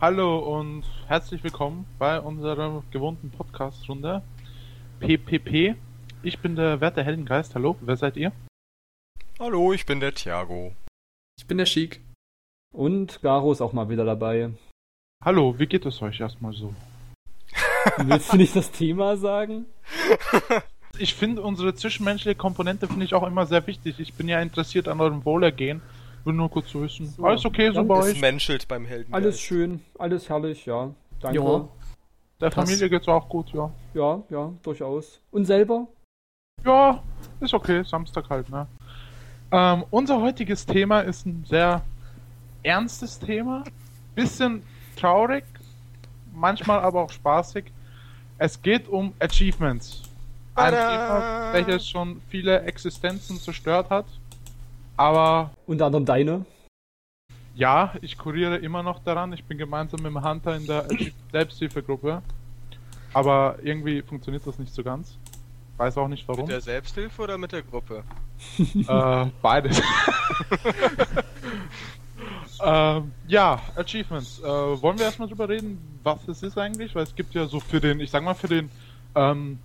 Hallo und herzlich willkommen bei unserer gewohnten Podcast-Runde PPP. Ich bin der Werte Heldengeist. Hallo, wer seid ihr? Hallo, ich bin der Thiago. Ich bin der Chic. Und Garo ist auch mal wieder dabei. Hallo, wie geht es euch erstmal so? Willst du nicht das Thema sagen? Ich finde unsere zwischenmenschliche Komponente finde ich auch immer sehr wichtig. Ich bin ja interessiert an eurem Wohlergehen. Will nur kurz so wissen. So, alles okay so bei Es euch? menschelt beim Helden. Alles schön, alles herrlich, ja. Danke. Ja. Der passt. Familie geht's auch gut, ja. Ja, ja, durchaus. Und selber? Ja, ist okay, Samstag halt, ne? Ähm, unser heutiges Thema ist ein sehr ernstes Thema. Bisschen traurig, manchmal aber auch spaßig. Es geht um Achievements. Ein! Thema, welches schon viele Existenzen zerstört hat. Aber Unter anderem deine. ja, ich kuriere immer noch daran. Ich bin gemeinsam mit dem Hunter in der Selbsthilfegruppe. Aber irgendwie funktioniert das nicht so ganz. Weiß auch nicht warum. Mit der Selbsthilfe oder mit der Gruppe? Äh, beides. ähm, ja, Achievements. Äh, wollen wir erstmal drüber reden, was es ist eigentlich? Weil es gibt ja so für den, ich sag mal, für den ähm,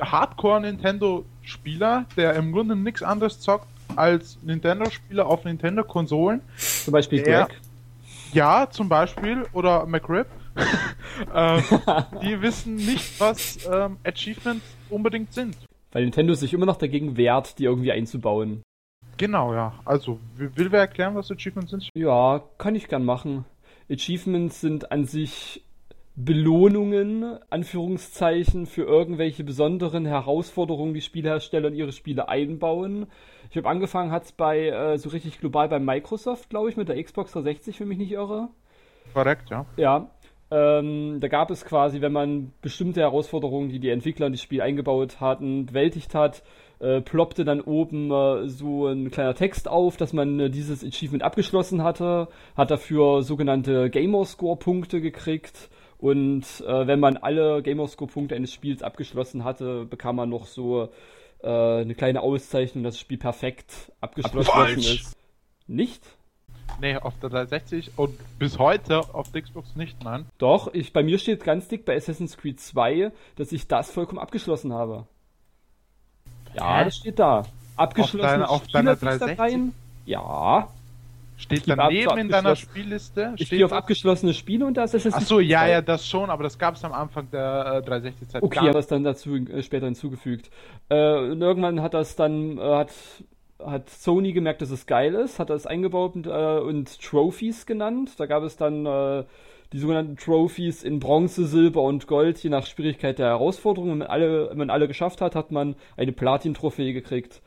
Hardcore-Nintendo-Spieler, der im Grunde nichts anderes zockt als Nintendo-Spieler auf Nintendo-Konsolen. Zum Beispiel Ja. Greg. Ja, zum Beispiel, oder McRib. ähm, die wissen nicht, was ähm, Achievements unbedingt sind. Weil Nintendo sich immer noch dagegen wehrt, die irgendwie einzubauen. Genau, ja. Also, will wer erklären, was Achievements sind? Ja, kann ich gern machen. Achievements sind an sich Belohnungen, Anführungszeichen, für irgendwelche besonderen Herausforderungen, die Spielehersteller in ihre Spiele einbauen. Ich habe angefangen, hat es bei äh, so richtig global bei Microsoft, glaube ich, mit der Xbox 360, wenn mich nicht irre. Korrekt, ja. Ja, ähm, da gab es quasi, wenn man bestimmte Herausforderungen, die die Entwickler in das Spiel eingebaut hatten, bewältigt hat, äh, ploppte dann oben äh, so ein kleiner Text auf, dass man äh, dieses Achievement abgeschlossen hatte, hat dafür sogenannte Gamerscore-Punkte gekriegt und äh, wenn man alle Gamerscore-Punkte eines Spiels abgeschlossen hatte, bekam man noch so äh, eine kleine Auszeichnung, dass das Spiel perfekt abgeschlossen Falsch. ist. Nicht? Nee, auf der 360 und bis heute auf der Xbox nicht, nein. Doch, ich, bei mir steht ganz dick bei Assassin's Creed 2, dass ich das vollkommen abgeschlossen habe. Ja, Hä? das steht da. Abgeschlossen. deiner- auf deiner 360? Ja. Steht daneben in deiner. Spielliste. Ich steht gehe auf abgeschlossene Spiele und da ist Assassin's Ach so, Creed ja, 2. ja, das schon, aber das gab es am Anfang der äh, 360-Zeit Okay, aber das dann dazu äh, später hinzugefügt. Äh, und irgendwann hat das dann, äh, hat, hat Sony gemerkt, dass es geil ist, hat das eingebaut und, äh, und Trophies genannt. Da gab es dann äh, die sogenannten Trophies in Bronze, Silber und Gold, je nach Schwierigkeit der Herausforderung. Wenn man alle, wenn man alle geschafft hat, hat man eine Platin-Trophäe gekriegt.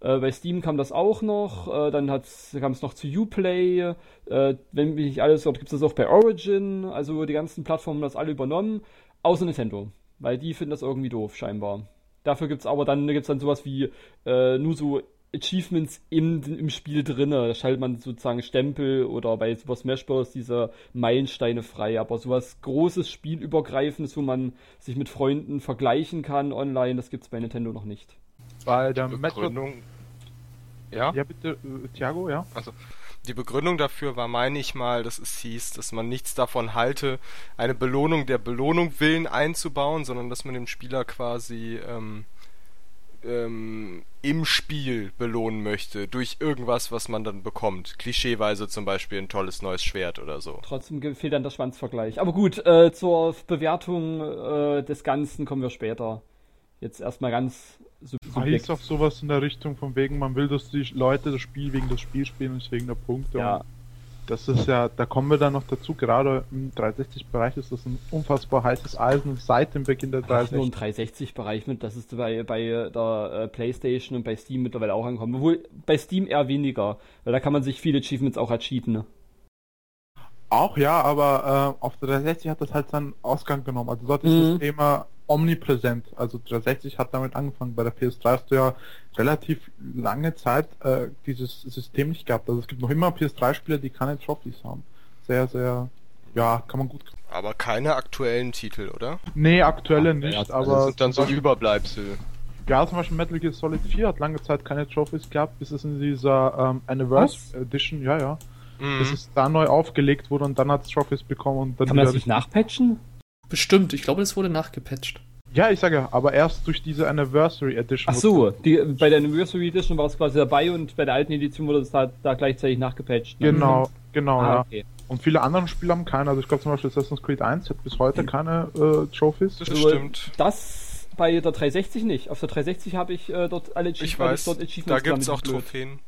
Äh, bei Steam kam das auch noch, äh, dann kam es noch zu Uplay, äh, wenn mich nicht alles, dort gibt es das auch bei Origin, also die ganzen Plattformen haben das alle übernommen, außer Nintendo, weil die finden das irgendwie doof, scheinbar. Dafür gibt's aber dann, gibt's dann sowas wie äh, nur so Achievements im, im Spiel drinne. Da schaltet man sozusagen Stempel oder bei Super Smash Bros. diese Meilensteine frei. Aber sowas großes, spielübergreifendes, wo man sich mit Freunden vergleichen kann online, das gibt's bei Nintendo noch nicht. Bei der. Begründung. Ja? Ja, bitte, äh, Thiago, ja. Die Begründung dafür war, meine ich mal, dass es hieß, dass man nichts davon halte, eine Belohnung der Belohnung willen einzubauen, sondern dass man den Spieler quasi ähm, ähm, im Spiel belohnen möchte durch irgendwas, was man dann bekommt. Klischeeweise zum Beispiel ein tolles neues Schwert oder so. Trotzdem fehlt dann der Schwanzvergleich. Aber gut, äh, zur Bewertung äh, des Ganzen kommen wir später. Jetzt erstmal ganz sub Da hieß auch sowas in der Richtung von wegen, man will, dass die Leute das Spiel wegen des Spiels spielen und nicht wegen der Punkte. Ja, Und das ist ja, da kommen wir dann noch dazu, gerade im 360-Bereich ist das ein unfassbar heißes Eisen seit dem Beginn der Ach, nur im 360.360-Bereich mit, das ist bei, bei der äh, Playstation und bei Steam mittlerweile auch angekommen. Obwohl bei Steam eher weniger, weil da kann man sich viele Achievements auch ercheaten. Ne? Auch ja, aber äh, auf der 360 hat das halt seinen Ausgang genommen. Also dort ist Mhm. das Thema omnipräsent. Also 360 hat damit angefangen. Bei der PS3 hast du ja relativ lange Zeit äh, dieses System nicht gehabt. Also es gibt noch immer PS3-Spieler, die keine Trophies haben. Sehr, sehr Ja, kann man gut. Aber keine aktuellen Titel, oder? Nee, aktuelle nicht, Ja, aber das sind dann so Überbleibsel. ja, zum Beispiel Metal Gear Solid 4 hat lange Zeit keine Trophies gehabt, bis es in dieser ähm, Anniversary Edition, ja, ja, bis Mhm. es da neu aufgelegt wurde und dann hat es Trophies bekommen und dann Kann man das wieder nicht nachpatchen? Bestimmt, ich glaube, das wurde nachgepatcht. Ja, ich sage ja, aber erst durch diese Anniversary Edition. Ach so, die, bei der Anniversary Edition war es quasi dabei und bei der alten Edition wurde es da, da gleichzeitig nachgepatcht. ne? Genau, genau, Ah, ja. okay. Und viele andere Spiele haben keine. Also ich glaube zum Beispiel Assassin's Creed 1 hat bis heute keine äh, Trophies. Das Also, stimmt. Das bei der 360 nicht. Auf der 360 habe ich äh, dort alle Ich hab weiß, dort da Achievements gibt's damit auch geblöd. Trophäen.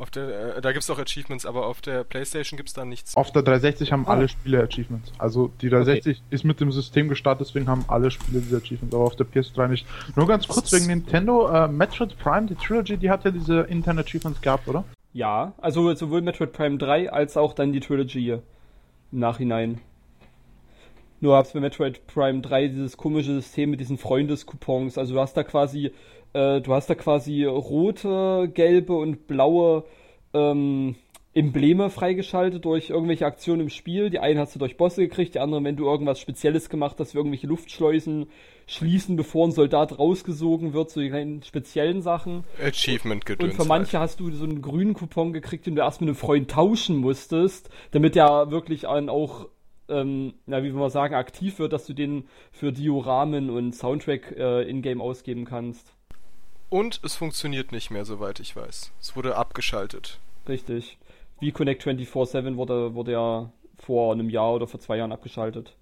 Auf der, äh, da gibt's auch Achievements, aber auf der Playstation gibt's da nichts. Auf der 360 haben Ah. alle Spiele Achievements. Also die 360 ist mit dem System gestartet, deswegen haben alle Spiele diese Achievements, aber auf der PS3 nicht. Nur ganz kurz wegen Nintendo, äh, Metroid Prime, die Trilogy, die hat ja diese internen Achievements gehabt, oder? Ja, also sowohl Metroid Prime 3 als auch dann die Trilogy im Nachhinein. Nur hab's bei Metroid Prime 3 dieses komische System mit diesen Freundescoupons. Also du hast da quasi, äh, du hast da quasi rote, gelbe und blaue ähm, Embleme freigeschaltet durch irgendwelche Aktionen im Spiel. Die einen hast du durch Bosse gekriegt, die anderen, wenn du irgendwas Spezielles gemacht hast, wie irgendwelche Luftschleusen schließen, bevor ein Soldat rausgesogen wird, so die kleinen speziellen Sachen. Achievement gedöns. Und für manche hast du so einen grünen Coupon gekriegt, den du erst mit einem Freund tauschen musstest, damit der wirklich an auch, ähm, na, wie wir mal sagen, aktiv wird, dass du den für Dioramen und Soundtrack äh, in-game ausgeben kannst. Und es funktioniert nicht mehr, soweit ich weiß. Es wurde abgeschaltet. Richtig. Wie Connect 24-7 wurde, wurde ja vor einem Jahr oder vor zwei Jahren abgeschaltet.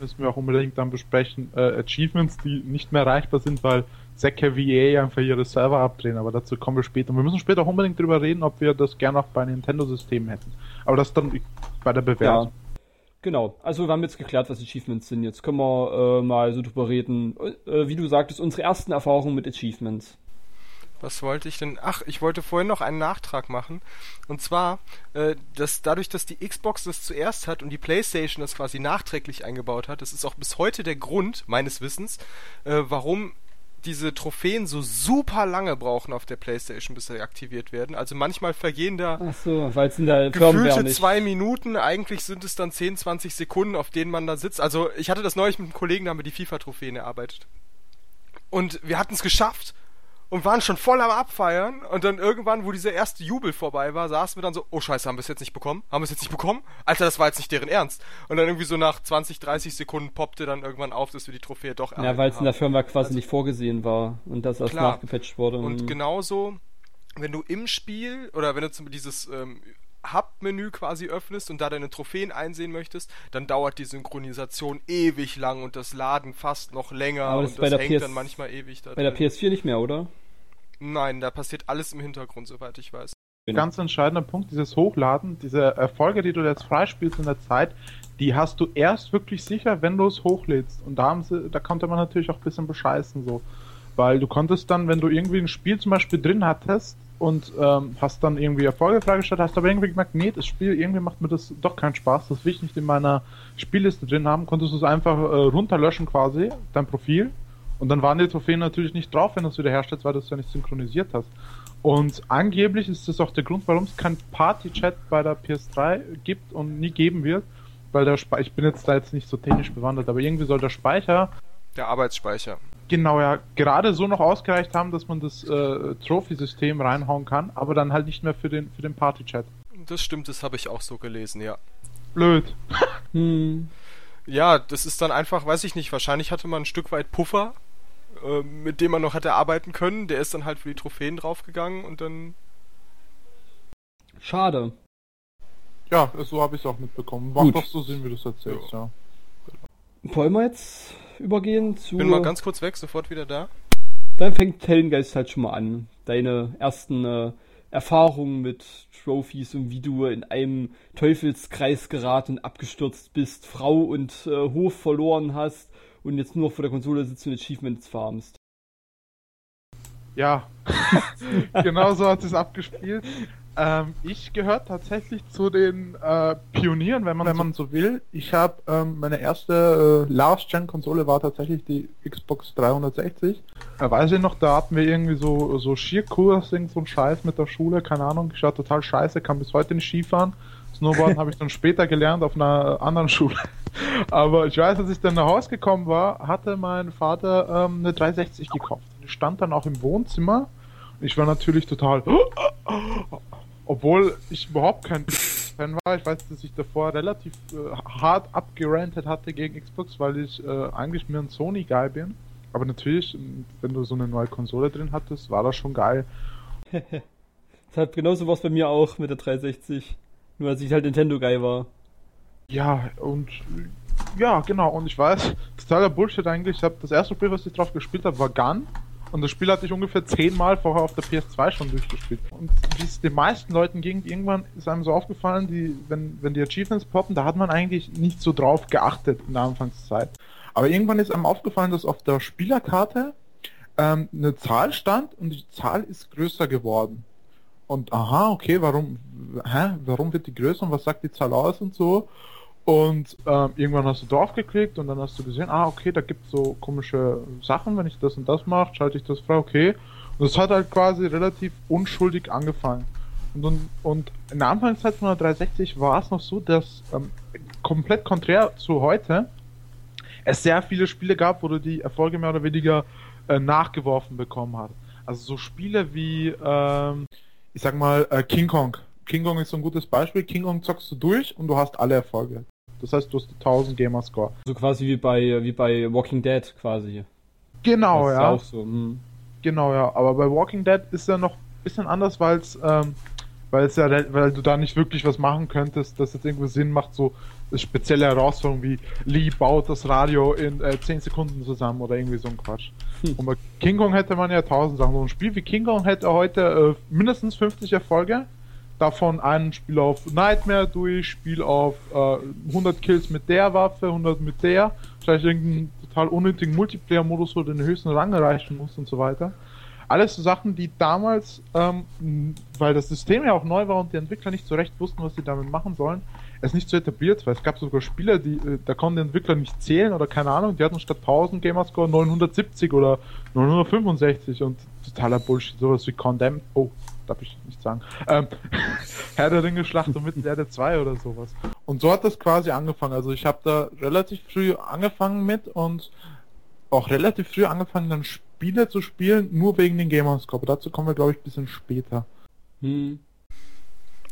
Müssen wir auch unbedingt dann besprechen. Äh, Achievements, die nicht mehr erreichbar sind, weil Säcke wie EA einfach ihre Server abdrehen, aber dazu kommen wir später. Und wir müssen später auch unbedingt drüber reden, ob wir das gerne auch bei Nintendo-Systemen hätten. Aber das dann bei der Bewertung. Ja. Genau, also wir haben jetzt geklärt, was Achievements sind. Jetzt können wir äh, mal so drüber reden. Äh, wie du sagtest, unsere ersten Erfahrungen mit Achievements. Was wollte ich denn? Ach, ich wollte vorhin noch einen Nachtrag machen. Und zwar, äh, dass dadurch, dass die Xbox das zuerst hat und die PlayStation das quasi nachträglich eingebaut hat, das ist auch bis heute der Grund, meines Wissens, äh, warum diese Trophäen so super lange brauchen auf der PlayStation, bis sie aktiviert werden. Also manchmal vergehen da Ach so, weil es in der gefühlte nicht. zwei Minuten, eigentlich sind es dann 10, 20 Sekunden, auf denen man da sitzt. Also ich hatte das neulich mit einem Kollegen, da haben wir die FIFA-Trophäen erarbeitet. Und wir hatten es geschafft und waren schon voll am Abfeiern. Und dann irgendwann, wo dieser erste Jubel vorbei war, saßen wir dann so, oh scheiße, haben wir es jetzt nicht bekommen? Haben wir es jetzt nicht bekommen? Alter, das war jetzt nicht deren Ernst. Und dann irgendwie so nach 20, 30 Sekunden poppte dann irgendwann auf, dass wir die Trophäe doch Ja, erhalten weil es in der. Firmware quasi Also- nicht vorgesehen war und das erst Klar. nachgepatcht wurde. Und genauso, wenn du im Spiel oder wenn du zum dieses ähm, Hub-Menü quasi öffnest und da deine Trophäen einsehen möchtest, dann dauert die Synchronisation ewig lang und das Laden fast noch länger Aber das und das der hängt PS dann manchmal ewig da Bei der drin. PS4 nicht mehr, oder? Nein, da passiert alles im Hintergrund, soweit ich weiß. Ganz entscheidender Punkt, dieses Hochladen, diese Erfolge, die du jetzt freispielst in der Zeit, die hast du erst wirklich sicher, wenn du es hochlädst. Und da, haben sie, da konnte man natürlich auch ein bisschen bescheißen so. Weil du konntest dann, wenn du irgendwie ein Spiel zum Beispiel drin hattest und ähm, hast dann irgendwie Erfolge freigestellt, hast aber irgendwie gemerkt, nee, das Spiel, irgendwie macht mir das doch keinen Spaß, das will ich nicht in meiner Spielliste drin haben, konntest du es einfach äh, runterlöschen quasi, dein Profil. Und dann waren die Trophäen natürlich nicht drauf, wenn du es wieder herstellst, weil du es ja nicht synchronisiert hast. Und angeblich ist das auch der Grund, warum es kein Party-Chat bei der PS3 gibt und nie geben wird, weil der Speicher, ich bin jetzt da jetzt nicht so technisch bewandert, aber irgendwie soll der Speicher Der Arbeitsspeicher. genau ja gerade so noch ausgereicht haben, dass man das äh, Trophy-System reinhauen kann, aber dann halt nicht mehr für den für den Party-Chat. Das stimmt, das habe ich auch so gelesen, ja. Blöd. Hm. Ja, das ist dann einfach, weiß ich nicht, wahrscheinlich hatte man ein Stück weit Puffer, äh, mit dem man noch hätte arbeiten können. Der ist dann halt für die Trophäen draufgegangen und dann Schade. Ja, so habe ich es auch mitbekommen. Gut. doch so Sinn, wie du es erzählst, ja. Wollen wir jetzt übergehen zu. bin mal ganz kurz weg, sofort wieder da. Dann fängt Hellengeist halt schon mal an. Deine ersten äh, Erfahrungen mit Trophies und wie du in einem Teufelskreis geraten und abgestürzt bist, Frau und äh, Hof verloren hast und jetzt nur vor der Konsole sitzt und Achievements farmst. Ja, genau so hat es abgespielt. Ähm, ich gehöre tatsächlich zu den äh, Pionieren, wenn man, wenn man so will. Ich habe ähm, meine erste äh, Last-Gen-Konsole war tatsächlich die Xbox 360. Äh, weiß ich noch, da hatten wir irgendwie so so Skikurs, irgend so ein Scheiß mit der Schule, keine Ahnung. Ich war total scheiße, kann bis heute nicht Skifahren. Snowboarden habe ich dann später gelernt auf einer anderen Schule. Aber ich weiß, als ich dann nach Hause gekommen war, hatte mein Vater ähm, eine 360 gekauft. Die stand dann auch im Wohnzimmer. Ich war natürlich total. Obwohl ich überhaupt kein Fan war. Ich weiß, dass ich davor relativ äh, hart abgerantet hatte gegen Xbox, weil ich äh, eigentlich mehr ein Sony-Guy bin. Aber natürlich, wenn du so eine neue Konsole drin hattest, war das schon geil. das hat genauso was bei mir auch mit der 360. Nur als ich halt Nintendo-Guy war. Ja, und ja, genau. Und ich weiß, totaler Bullshit eigentlich. Ich habe das erste Spiel, was ich drauf gespielt habe, war Gun. Und das Spiel hatte ich ungefähr zehnmal vorher auf der PS2 schon durchgespielt. Und wie es den meisten Leuten ging, irgendwann ist einem so aufgefallen, die, wenn, wenn die Achievements poppen, da hat man eigentlich nicht so drauf geachtet in der Anfangszeit. Aber irgendwann ist einem aufgefallen, dass auf der Spielerkarte ähm, eine Zahl stand und die Zahl ist größer geworden. Und aha, okay, warum, hä, warum wird die größer und was sagt die Zahl aus und so? Und ähm, irgendwann hast du drauf geklickt und dann hast du gesehen, ah, okay, da gibt es so komische Sachen, wenn ich das und das mache, schalte ich das frei, okay. Und es hat halt quasi relativ unschuldig angefangen. Und, und, und in der Anfangszeit von der 360 war es noch so, dass ähm, komplett konträr zu heute es sehr viele Spiele gab, wo du die Erfolge mehr oder weniger äh, nachgeworfen bekommen hast. Also so Spiele wie, ähm, ich sag mal, äh, King Kong. King Kong ist so ein gutes Beispiel. King Kong zockst du durch und du hast alle Erfolge. Das heißt, du hast 1000 Gamerscore. So quasi wie bei, wie bei Walking Dead quasi. Genau, das ja. Ist auch so. Hm. Genau, ja. Aber bei Walking Dead ist ja noch ein bisschen anders, weil es, ähm, weil es ja, weil du da nicht wirklich was machen könntest, das jetzt irgendwo Sinn macht, so spezielle Herausforderungen wie Lee baut das Radio in äh, 10 Sekunden zusammen oder irgendwie so ein Quatsch. Hm. Und bei King Kong hätte man ja 1000 Sachen. So ein Spiel wie King Kong hätte heute äh, mindestens 50 Erfolge davon ein Spiel auf Nightmare durch, Spiel auf äh, 100 Kills mit der Waffe, 100 mit der, vielleicht irgendeinen total unnötigen Multiplayer-Modus, wo du den höchsten Rang erreichen musst und so weiter. Alles so Sachen, die damals, ähm, weil das System ja auch neu war und die Entwickler nicht so recht wussten, was sie damit machen sollen, es nicht so etabliert war. Es gab sogar Spieler, die, äh, da konnten die Entwickler nicht zählen oder keine Ahnung, die hatten statt 1000 Gamerscore 970 oder 965 und totaler Bullshit, sowas wie Condemned. Oh, darf ich nicht sagen. Ähm, Herr der Ringe Schlacht um Mittelerde 2 oder sowas. Und so hat das quasi angefangen. Also ich habe da relativ früh angefangen mit und auch relativ früh angefangen, dann Spiele zu spielen, nur wegen den Gamerscore. Dazu kommen wir, glaube ich, ein bisschen später. Hm.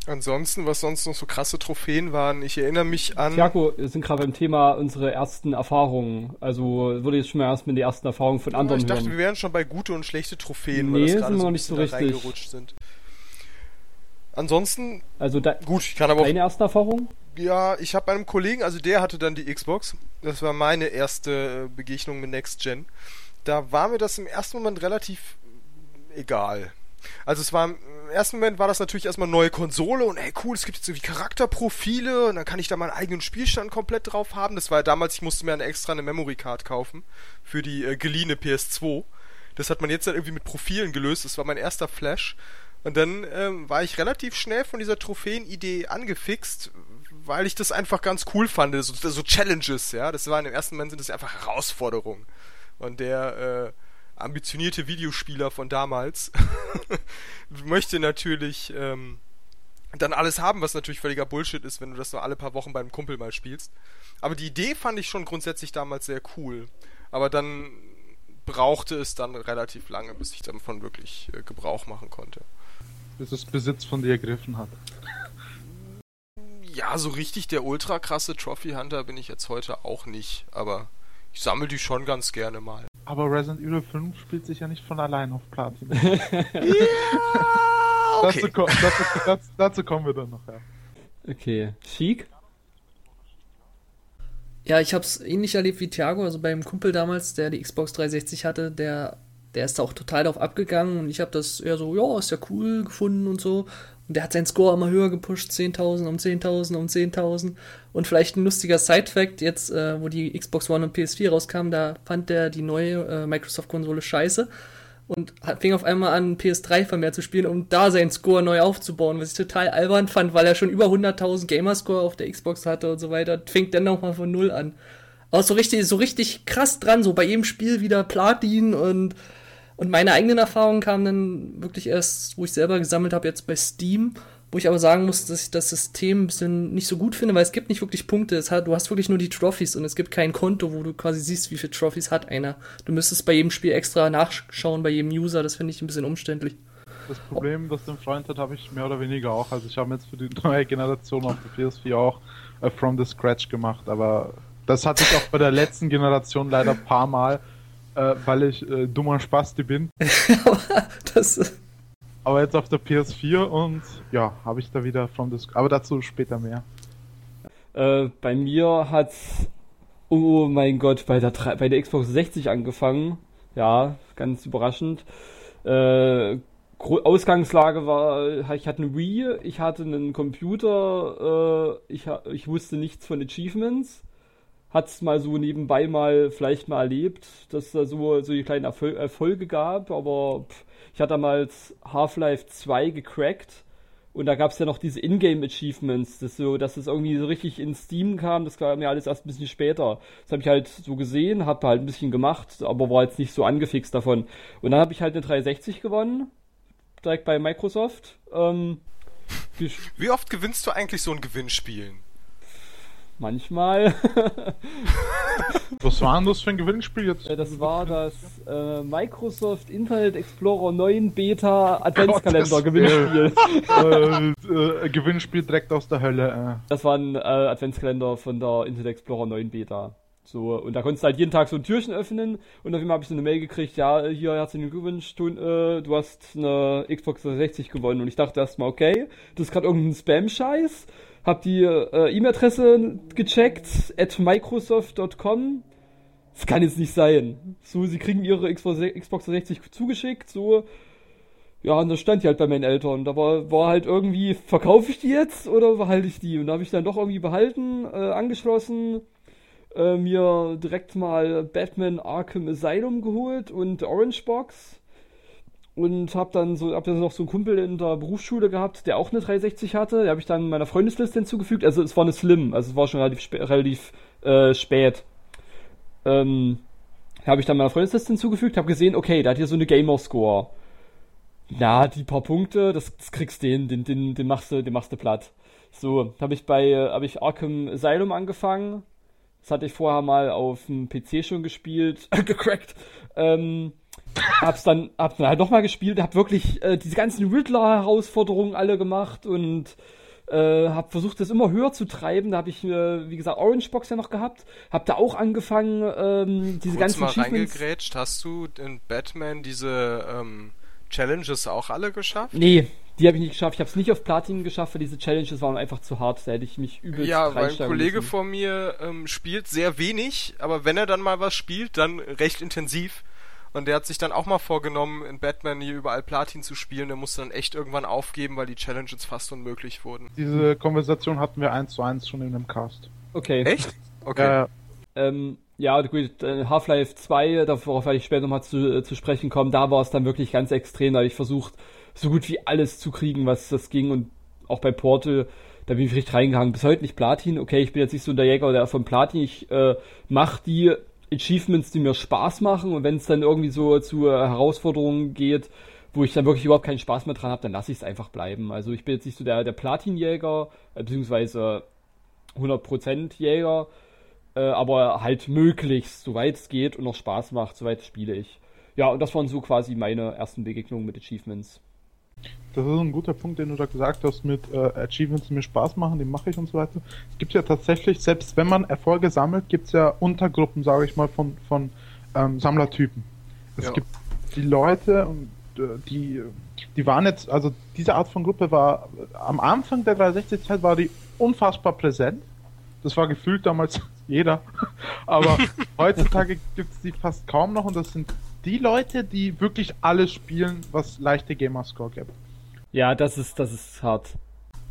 Ansonsten, was sonst noch so krasse Trophäen waren, ich erinnere mich an. Tiago, wir sind gerade beim Thema unsere ersten Erfahrungen. Also würde jetzt schon mal erstmal die ersten Erfahrungen von anderen hören. Ich dachte, hören. wir wären schon bei gute und schlechte Trophäen, nee, weil das sind gerade wir so nicht so richtig. reingerutscht sind. Ansonsten, also da, gut, ich kann aber deine erste Erfahrung? Ja, ich habe einem Kollegen, also der hatte dann die Xbox. Das war meine erste Begegnung mit Next Gen. Da war mir das im ersten Moment relativ egal. Also es war im ersten Moment war das natürlich erstmal eine neue Konsole und hey cool, es gibt jetzt irgendwie Charakterprofile und dann kann ich da meinen eigenen Spielstand komplett drauf haben. Das war ja damals, ich musste mir eine extra eine Memory Card kaufen für die äh, geliehene PS2. Das hat man jetzt dann irgendwie mit Profilen gelöst. Das war mein erster Flash. Und dann ähm, war ich relativ schnell von dieser Trophäenidee angefixt, weil ich das einfach ganz cool fand. So, so Challenges, ja. Das war im ersten Moment sind das einfach Herausforderungen. Und der äh, ambitionierte Videospieler von damals möchte natürlich ähm, dann alles haben, was natürlich völliger Bullshit ist, wenn du das nur alle paar Wochen beim Kumpel mal spielst. Aber die Idee fand ich schon grundsätzlich damals sehr cool. Aber dann brauchte es dann relativ lange, bis ich davon wirklich äh, Gebrauch machen konnte. Bis es Besitz von dir ergriffen hat. Ja, so richtig der ultra krasse Trophy Hunter bin ich jetzt heute auch nicht, aber ich sammle die schon ganz gerne mal. Aber Resident Evil 5 spielt sich ja nicht von allein auf Platin. ja, okay. dazu, dazu, dazu, dazu, kommen wir dann noch, ja. Okay. Chic? Ja, ich hab's ähnlich erlebt wie Thiago, also beim Kumpel damals, der die Xbox 360 hatte, der, der ist da auch total drauf abgegangen und ich habe das eher so, ja, ist ja cool gefunden und so. Und der hat seinen Score immer höher gepusht, 10.000 um 10.000 um 10.000. Und vielleicht ein lustiger Side-Fact, jetzt, äh, wo die Xbox One und PS4 rauskamen, da fand der die neue äh, Microsoft-Konsole scheiße und fing auf einmal an, PS3 vermehrt zu spielen, um da seinen Score neu aufzubauen, was ich total albern fand, weil er schon über 100.000 Gamerscore auf der Xbox hatte und so weiter. Fängt dann nochmal von Null an. Aber so richtig, so richtig krass dran, so bei jedem Spiel wieder Platin und und meine eigenen Erfahrungen kamen dann wirklich erst, wo ich selber gesammelt habe, jetzt bei Steam. wo ich aber sagen muss, dass ich das System ein bisschen nicht so gut finde, weil es gibt nicht wirklich Punkte. Hat, du hast wirklich nur die Trophies und es gibt kein Konto, wo du quasi siehst, wie viele Trophies hat einer. Du müsstest bei jedem Spiel extra nachschauen, bei jedem User. Das finde ich ein bisschen umständlich. Das Problem, das den Freund hat, habe ich mehr oder weniger auch. Also ich habe jetzt für die neue Generation auf der PS4 auch äh, From the Scratch gemacht, aber das hatte ich auch bei der letzten Generation leider ein paar Mal, äh, weil ich äh, dummer Spasti bin. das, aber jetzt auf der PS4 und ja, habe ich da wieder From the Scratch. Aber dazu später mehr. Äh, bei mir hat's, oh mein Gott, bei der, bei der Xbox 60 angefangen. Ja, ganz überraschend. Äh, Ausgangslage war, ich hatte eine Wii, ich hatte einen Computer, äh, ich, ich wusste nichts von Achievements. Hat's mal so nebenbei mal vielleicht mal erlebt, dass da so, so die kleinen Erfol Erfolge gab, aber pff, ich hatte damals Half-Life 2 gecrackt und da gab es ja noch diese Ingame-Achievements, das so, dass es irgendwie so richtig in Steam kam, das kam mir alles erst ein bisschen später. Das habe ich halt so gesehen, habe halt ein bisschen gemacht, aber war jetzt nicht so angefixt davon. Und dann habe ich halt eine 360 gewonnen direkt bei Microsoft. Ähm, Wie oft gewinnst du eigentlich so ein Gewinnspiel? Manchmal. Was war denn das für ein Gewinnspiel jetzt? Das war das äh, Microsoft Internet Explorer 9 Beta Adventskalender Gewinnspiel. äh, äh, Gewinnspiel direkt aus der Hölle. Äh. Das war ein äh, Adventskalender von der Internet Explorer 9 Beta. So, und da konntest du halt jeden Tag so ein Türchen öffnen und auf einmal habe ich so eine Mail gekriegt, ja, hier herzlichen Glückwunsch, du, äh, du hast eine Xbox 360 gewonnen. Und ich dachte erstmal, okay, das ist gerade irgendein Spam-Scheiß. Hab die äh, E-Mail-Adresse gecheckt, at microsoft.com. Das kann jetzt nicht sein. So, sie kriegen ihre Xbox, Xbox 360 zugeschickt, so. Ja, und da stand die halt bei meinen Eltern. Da war, war halt irgendwie, verkaufe ich die jetzt oder behalte ich die? Und da habe ich dann doch irgendwie behalten, äh, angeschlossen äh, mir direkt mal Batman Arkham Asylum geholt und Orange Box. Und hab dann so, hab dann noch so einen Kumpel in der Berufsschule gehabt, der auch eine 360 hatte. Der habe ich dann meiner Freundesliste hinzugefügt. Also es war eine Slim, also es war schon relativ, spä relativ äh, spät. Ähm, habe ich dann meiner Freundesliste hinzugefügt, habe gesehen, okay, da hat hier so eine Gamer-Score. Na, die paar Punkte, das, das kriegst den, den, den, den machst du, den machst du platt. So, habe ich bei, äh, habe ich Arkham Asylum angefangen, das hatte ich vorher mal auf dem PC schon gespielt, gecrackt. Ähm, hab's dann, hab's dann halt nochmal gespielt, hab wirklich äh, diese ganzen Riddler-Herausforderungen alle gemacht und äh, hab versucht, das immer höher zu treiben. Da habe ich, äh, wie gesagt, Orange Box ja noch gehabt. Hab da auch angefangen, ähm, diese Kurz ganzen mal reingegrätscht. Hast du in Batman diese ähm, Challenges auch alle geschafft? Nee, die habe ich nicht geschafft. Ich habe es nicht auf Platin geschafft, weil diese Challenges waren einfach zu hart. Da hätte ich mich übelst Ja, weil ein Kollege müssen. von mir ähm, spielt sehr wenig, aber wenn er dann mal was spielt, dann recht intensiv. Und der hat sich dann auch mal vorgenommen, in Batman hier überall Platin zu spielen. Der musste dann echt irgendwann aufgeben, weil die Challenges fast unmöglich wurden. Diese Konversation hatten wir eins zu eins schon in einem Cast. Okay. Echt? Okay. Äh, ähm, ja, gut, äh, Half-Life 2, darauf werde ich später nochmal zu, äh, zu sprechen kommen, da war es dann wirklich ganz extrem, da habe ich versucht, so gut wie alles zu kriegen, was das ging. Und auch bei Portal, da bin ich richtig reingehangen. Bis heute nicht Platin. Okay, ich bin jetzt nicht so der Jäger der von Platin. Ich äh, mache die Achievements, die mir Spaß machen. Und wenn es dann irgendwie so zu äh, Herausforderungen geht, wo ich dann wirklich überhaupt keinen Spaß mehr dran habe, dann lasse ich es einfach bleiben. Also ich bin jetzt nicht so der, der Platin-Jäger, äh, beziehungsweise 100% Jäger, äh, aber halt möglichst, soweit es geht und noch Spaß macht, soweit spiele ich. Ja, und das waren so quasi meine ersten Begegnungen mit Achievements. Das ist ein guter Punkt, den du da gesagt hast mit äh, Achievements, die mir Spaß machen, die mache ich und so weiter. Es gibt ja tatsächlich, selbst wenn man Erfolge sammelt, gibt es ja Untergruppen, sage ich mal, von, von ähm, Sammlertypen. Es ja. gibt die Leute, äh, die, die waren jetzt, also diese Art von Gruppe war am Anfang der 360-Zeit war die unfassbar präsent. Das war gefühlt damals jeder. Aber heutzutage gibt es die fast kaum noch und das sind die Leute, die wirklich alles spielen, was leichte Gamerscore gibt. Ja, das ist, das ist hart.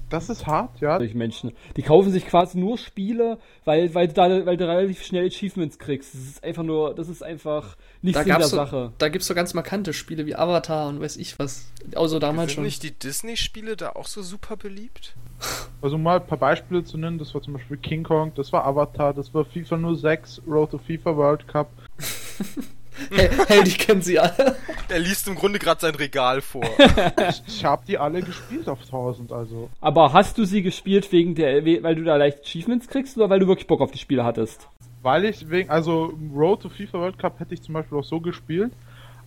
Das ist hart, ja. Durch Menschen. Die kaufen sich quasi nur Spiele, weil, weil, du da, weil du relativ schnell Achievements kriegst. Das ist einfach nur, das ist einfach nicht da der so, Sache. Da gibt's so ganz markante Spiele wie Avatar und weiß ich was. Also damals schon. Sind nicht die Disney-Spiele da auch so super beliebt? Also mal ein paar Beispiele zu nennen, das war zum Beispiel King Kong, das war Avatar, das war FIFA 06, Road to FIFA World Cup. Hey, hey, die kennen sie alle. Er liest im Grunde gerade sein Regal vor. Ich, ich habe die alle gespielt auf 1000, also. Aber hast du sie gespielt wegen der, weil du da leicht Achievements kriegst oder weil du wirklich Bock auf die Spiele hattest? Weil ich wegen, also Road to FIFA World Cup hätte ich zum Beispiel auch so gespielt,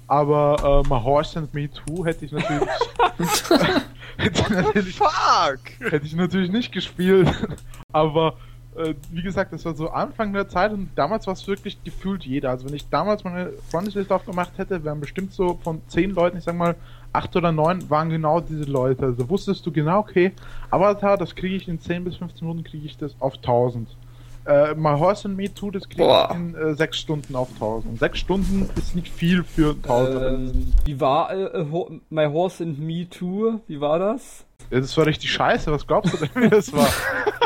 aber äh, My Horse and Me Too hätte ich natürlich, hätte ich natürlich, Fuck! hätte ich natürlich nicht gespielt. aber äh, wie gesagt, das war so Anfang der Zeit und damals war es wirklich gefühlt jeder. Also wenn ich damals meine Freundesliste aufgemacht hätte, wären bestimmt so von zehn Leuten, ich sag mal, acht oder neun waren genau diese Leute. Also wusstest du genau, okay, Avatar, das kriege ich in 10 bis 15 Minuten, kriege ich das auf 1000. Äh, My Horse and Me Too, das kriege Boah. ich in äh, 6 Stunden auf 1000. 6 Stunden ist nicht viel für 1000. Ähm, wie war äh, Ho My Horse and Me Too? Wie war das? Ja, das war richtig scheiße, was glaubst du denn, wie das war?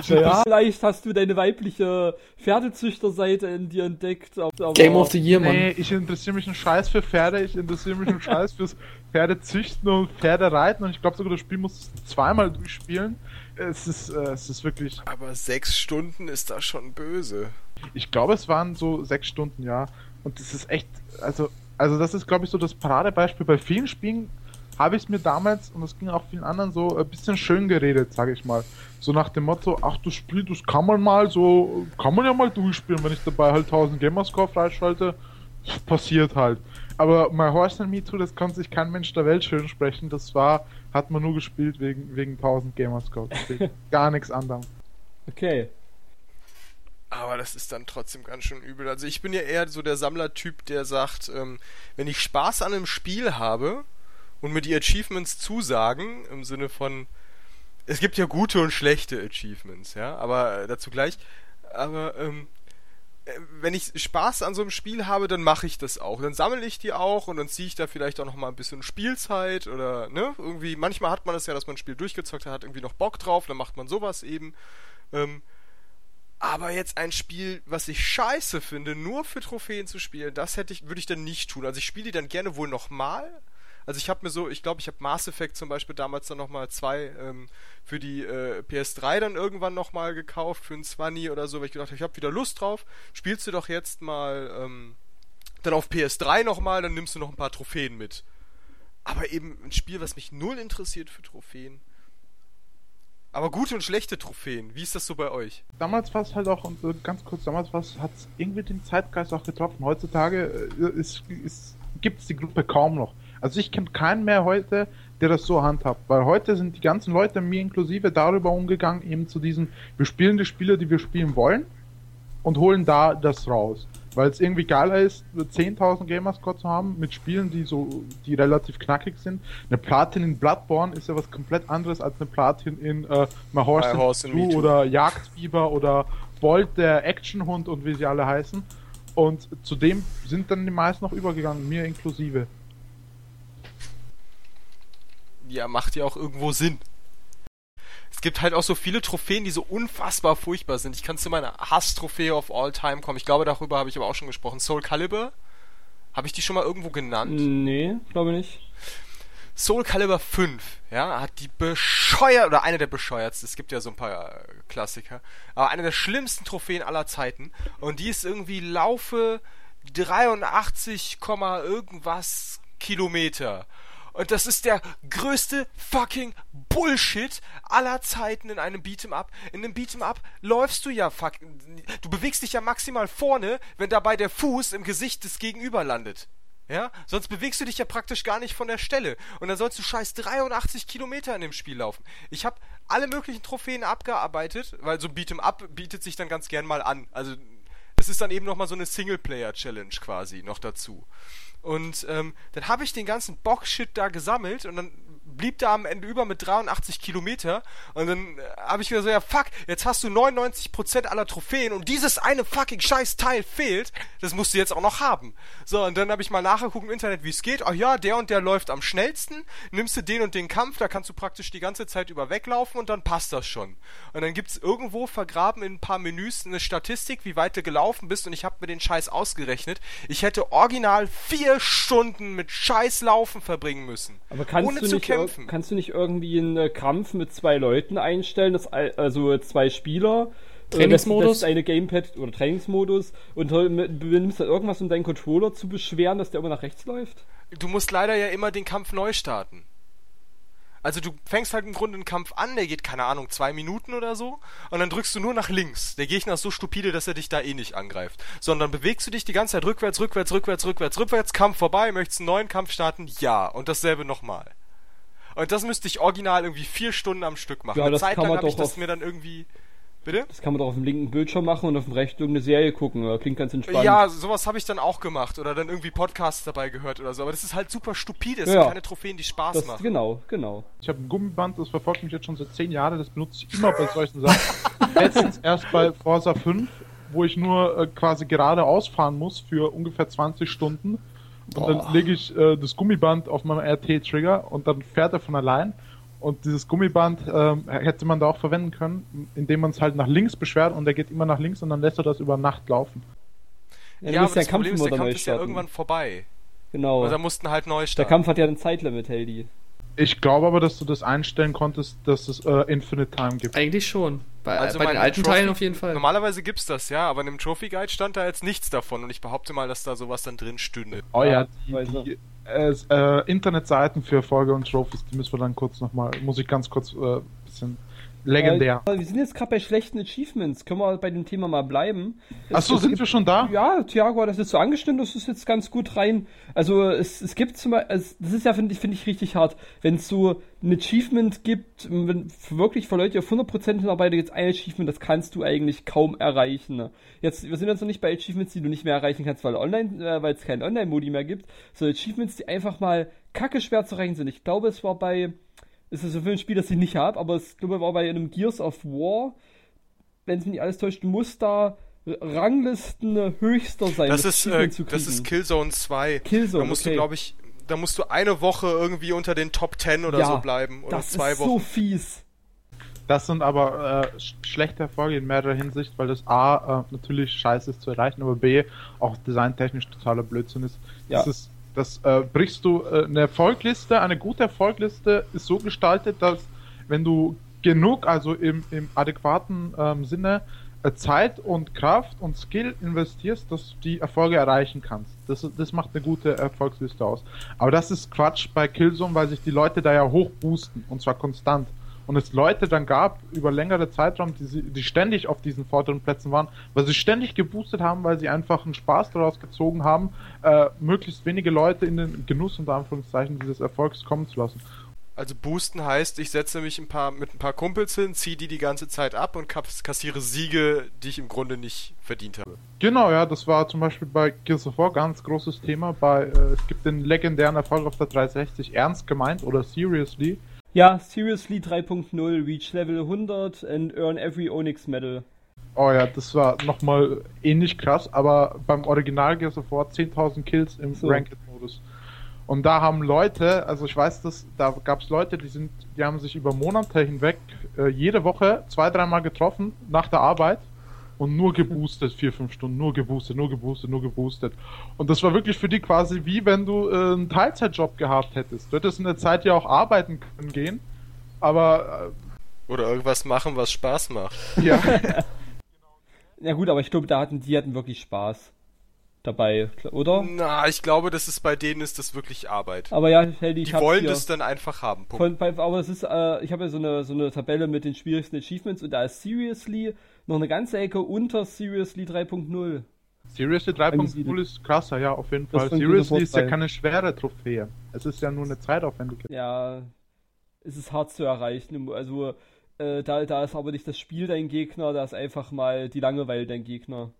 Ja, vielleicht hast du deine weibliche Pferdezüchterseite in dir entdeckt. aber- Game of the Year, Mann. Nee, ich interessiere mich einen Scheiß für Pferde, ich interessiere mich einen Scheiß fürs Pferdezüchten und Pferdereiten und ich glaube sogar das Spiel muss zweimal durchspielen. Es ist, äh, es ist wirklich, Aber sechs Stunden ist da schon böse. ich glaube es waren so sechs Stunden, ja. Und das ist echt, also, also das ist glaube ich so das Paradebeispiel. Bei vielen Spielen habe ich es mir damals, und das ging auch vielen anderen so, ein bisschen schön geredet, sage ich mal. So nach dem Motto, ach das Spiel, das kann man mal so, kann man ja mal durchspielen, wenn ich dabei halt 1000 Gamerscore freischalte, passiert halt. Aber My Horse and Me Too, das konnte sich kein Mensch der Welt schön sprechen, das war, hat man nur gespielt wegen, wegen 1000 Gamerscore. Wegen Gar nichts anderem. Okay. Aber das ist dann trotzdem ganz schön übel. Also ich bin ja eher so der Sammlertyp, der sagt, ähm, wenn ich Spaß an einem Spiel habe und mir die Achievements zusagen, im Sinne von, es gibt ja gute und schlechte Achievements, ja, aber dazu gleich, aber ähm, äh, wenn ich Spaß an so einem Spiel habe, dann mache ich das auch. Dann sammle ich die auch und dann ziehe ich da vielleicht auch noch mal ein bisschen Spielzeit oder ne, irgendwie, manchmal hat man das ja, dass man ein Spiel durchgezockt hat, hat irgendwie noch Bock drauf, dann macht man sowas eben. Ähm, aber jetzt ein Spiel, was ich scheiße finde, nur für Trophäen zu spielen, das hätte ich, würde ich dann nicht tun. Also ich spiele die dann gerne wohl nochmal. Also ich habe mir so, ich glaube, ich habe Mass Effect zum Beispiel damals dann nochmal zwei ähm, für die äh, PS3 dann irgendwann nochmal gekauft, für ein 20 oder so, weil ich gedacht habe, ich habe wieder Lust drauf. Spielst du doch jetzt mal ähm, dann auf PS3 nochmal, dann nimmst du noch ein paar Trophäen mit. Aber eben ein Spiel, was mich null interessiert für Trophäen. Aber gute und schlechte Trophäen, wie ist das so bei euch? damals war es halt auch, und ganz kurz, damals hat es irgendwie den Zeitgeist auch getroffen. Heutzutage äh, gibt es die Gruppe kaum noch. Also ich kenne keinen mehr heute, der das so handhabt. Weil heute sind die ganzen Leute, mir inklusive, darüber umgegangen, eben zu diesen, wir spielen die Spiele, die wir spielen wollen und holen da das raus. Weil es irgendwie geiler ist, 10.000 Gamerscore zu haben mit Spielen, die so, die relativ knackig sind. Eine Platin in Bloodborne ist ja was komplett anderes als eine Platin in äh, My Horse, My Horse Too. oder Jagdfieber oder Bolt der Actionhund und wie sie alle heißen. Und zudem sind dann die meisten noch übergegangen, mir inklusive. Ja, macht ja auch irgendwo Sinn. Es gibt halt auch so viele Trophäen, die so unfassbar furchtbar sind. Ich kann zu meiner Hass-Trophäe of all time kommen. Ich glaube, darüber habe ich aber auch schon gesprochen. Soul Calibur. Habe ich die schon mal irgendwo genannt? Nee, glaube nicht. Soul Calibur 5, ja, hat die bescheuert, oder eine der bescheuertsten, es gibt ja so ein paar äh, Klassiker, aber eine der schlimmsten Trophäen aller Zeiten. Und die ist irgendwie Laufe 83, Komma irgendwas Kilometer. Und das ist der größte fucking Bullshit aller Zeiten in einem Beat'em Up. In einem Beat'em Up läufst du ja fuck, du bewegst dich ja maximal vorne, wenn dabei der Fuß im Gesicht des Gegenüber landet. Ja, sonst bewegst du dich ja praktisch gar nicht von der Stelle. Und dann sollst du scheiß 83 Kilometer in dem Spiel laufen. Ich habe alle möglichen Trophäen abgearbeitet, weil so ein Beat'em Up bietet sich dann ganz gern mal an. Also das ist dann eben nochmal so eine Singleplayer-Challenge quasi noch dazu. Und ähm, dann habe ich den ganzen Bock-Shit da gesammelt und dann blieb da am Ende über mit 83 Kilometer und dann äh, habe ich mir so, ja fuck, jetzt hast du 99% aller Trophäen und dieses eine fucking scheiß Teil fehlt, das musst du jetzt auch noch haben. So, und dann habe ich mal nachgeguckt im Internet, wie es geht. Ach ja, der und der läuft am schnellsten, nimmst du den und den Kampf, da kannst du praktisch die ganze Zeit über weglaufen und dann passt das schon. Und dann gibt's irgendwo vergraben in ein paar Menüs eine Statistik, wie weit du gelaufen bist und ich habe mir den Scheiß ausgerechnet. Ich hätte original vier Stunden mit Scheiß Laufen verbringen müssen. Aber kannst ohne du zu nicht kämpfen. kannst du nicht irgendwie einen äh, Kampf mit zwei Leuten einstellen, das, al- also zwei Spieler, Trainingsmodus? Das, das eine Gamepad oder Trainingsmodus und du nimmst da irgendwas, um deinen Controller zu beschweren, dass der immer nach rechts läuft? Du musst leider ja immer den Kampf neu starten. Also du fängst halt im Grunde einen Kampf an, der geht, keine Ahnung, zwei Minuten oder so, und dann drückst du nur nach links. Der Gegner ist so stupide, dass er dich da eh nicht angreift. Sondern bewegst du dich die ganze Zeit rückwärts, rückwärts, rückwärts, rückwärts, rückwärts, Kampf vorbei, möchtest einen neuen Kampf starten? Ja. Und dasselbe nochmal. Und das müsste ich original irgendwie vier Stunden am Stück machen. Ja, Eine das Zeit kann lang man habe ich doch das auf- mir dann irgendwie. Bitte? Das kann man doch auf dem linken Bildschirm machen und auf dem rechten irgendeine Serie gucken. Klingt ganz entspannt. Ja, sowas habe ich dann auch gemacht oder dann irgendwie Podcasts dabei gehört oder so. Aber das ist halt super stupide. Es Ja. sind keine Trophäen, die Spaß das, machen. genau, genau. Ich habe ein Gummiband, das verfolgt mich jetzt schon seit 10 Jahren, das benutze ich immer bei solchen Sachen. Letztens erst bei Forza 5, wo ich nur äh, quasi geradeaus fahren muss für ungefähr 20 Stunden. Und dann lege ich äh, das Gummiband auf meinem RT-Trigger und dann fährt er von allein. Und dieses Gummiband ähm, hätte man da auch verwenden können, indem man es halt nach links beschwert und er geht immer nach links und dann lässt er das über Nacht laufen. Ja, Ja, aber das Problem ist, der Kampf ist ja irgendwann vorbei. Genau. Und da mussten halt neu Der starten. Kampf hat ja ein Zeitlimit, Heldi. Ich glaube aber, dass du das einstellen konntest, dass es äh, Infinite Time gibt. Eigentlich schon. Bei, Also bei den alten Trophy- Teilen auf jeden Fall. Normalerweise gibt's das, ja, aber in dem Trophy Guide stand da jetzt nichts davon und ich behaupte mal, dass da sowas dann drin stünde. Oh ja, die, die äh, äh, Internetseiten für Erfolge und Trophies, die müssen wir dann kurz nochmal, muss ich ganz kurz äh, bisschen legendär. Äh, wir sind jetzt gerade bei schlechten Achievements. Können wir bei dem Thema mal bleiben? Achso, es sind gibt- wir schon da? Ja, Thiago hat das jetzt so angestimmt, das ist jetzt ganz gut rein. Also es, es gibt zum Beispiel, es, das ist ja, finde ich, finde ich richtig hart, wenn es so ein Achievement gibt, wenn wirklich für Leute, die auf 100% hinarbeiten, jetzt ein Achievement, das kannst du eigentlich kaum erreichen. ne? Jetzt, wir sind jetzt noch nicht bei Achievements, die du nicht mehr erreichen kannst, weil online, äh, weil es keinen Online-Modi mehr gibt, so Achievements, die einfach mal kacke schwer zu erreichen sind. Ich glaube, es war bei, es ist so ein Spiel, das ich nicht habe, aber es glaube war bei einem Gears of War, wenn es mich nicht alles täuscht, du musst da Ranglisten höchster sein. Das ist, äh, das ist Killzone 2. Killzone, Da musst okay. du, glaube ich, da musst du eine Woche irgendwie unter den Top 10 oder Ja, so bleiben. Oder das zwei ist Wochen. so fies. Das sind aber äh, sch schlechte Erfolge in mehrerer Hinsicht, weil das A äh, natürlich scheiße ist zu erreichen, aber B auch designtechnisch totaler Blödsinn ist. Ja. Das ist das äh, brichst du äh, eine Erfolgliste, eine gute Erfolgliste ist so gestaltet, dass wenn du genug, also im, im adäquaten ähm, Sinne äh, Zeit und Kraft und Skill investierst, dass du die Erfolge erreichen kannst. Das, das macht eine gute Erfolgsliste aus. Aber das ist Quatsch bei Killzone, weil sich die Leute da ja hoch boosten und zwar konstant. Und es Leute dann gab über längere Zeitraum, die, die ständig auf diesen vorderen Plätzen waren, weil sie ständig geboostet haben, weil sie einfach einen Spaß daraus gezogen haben, äh, möglichst wenige Leute in den Genuss unter Anführungszeichen dieses Erfolgs kommen zu lassen. Also boosten heißt, ich setze mich ein paar, mit ein paar Kumpels hin, ziehe die die ganze Zeit ab und kass- kassiere Siege, die ich im Grunde nicht verdient habe. Genau, ja, das war zum Beispiel bei Gears of War ganz großes Thema. Bei äh, es gibt den legendären Erfolg auf der 360 ernst gemeint oder seriously. Ja, Seriously 3.0, Reach Level 100 and earn every Onyx Medal. Oh ja, das war nochmal ähnlich krass, aber beim Original Gears of War 10.000 Kills im So. Ranked-Modus. Und da haben Leute, also ich weiß, dass da gab es Leute, die sind, die haben sich über Monate hinweg äh, jede Woche zwei, dreimal getroffen nach der Arbeit und nur geboostet, vier, fünf Stunden, nur geboostet, nur geboostet, nur geboostet. Und das war wirklich für die quasi wie wenn du äh, einen Teilzeitjob gehabt hättest. Du hättest in der Zeit ja auch arbeiten können gehen, aber Oder irgendwas machen, was Spaß macht. äh, ja. Ja gut, aber ich glaube, da hatten die hatten wirklich Spaß dabei, oder? Na, ich glaube, das ist bei denen ist das wirklich Arbeit. Aber ja, Heldi, ich Die wollen hier. das dann einfach haben. Punkt. Von, aber es ist, äh, ich habe ja so eine, so eine Tabelle mit den schwierigsten Achievements und da ist Seriously noch eine ganze Ecke unter Seriously 3.0. Seriously Angesiedelt. 3.0 ist krasser, ja, auf jeden Das Fall. Seriously ist ja keine schwere Trophäe. Es ist ja nur eine zeitaufwendige. Ja, es ist hart zu erreichen. Also, äh, da, da ist aber nicht das Spiel dein Gegner, da ist einfach mal die Langeweile dein Gegner.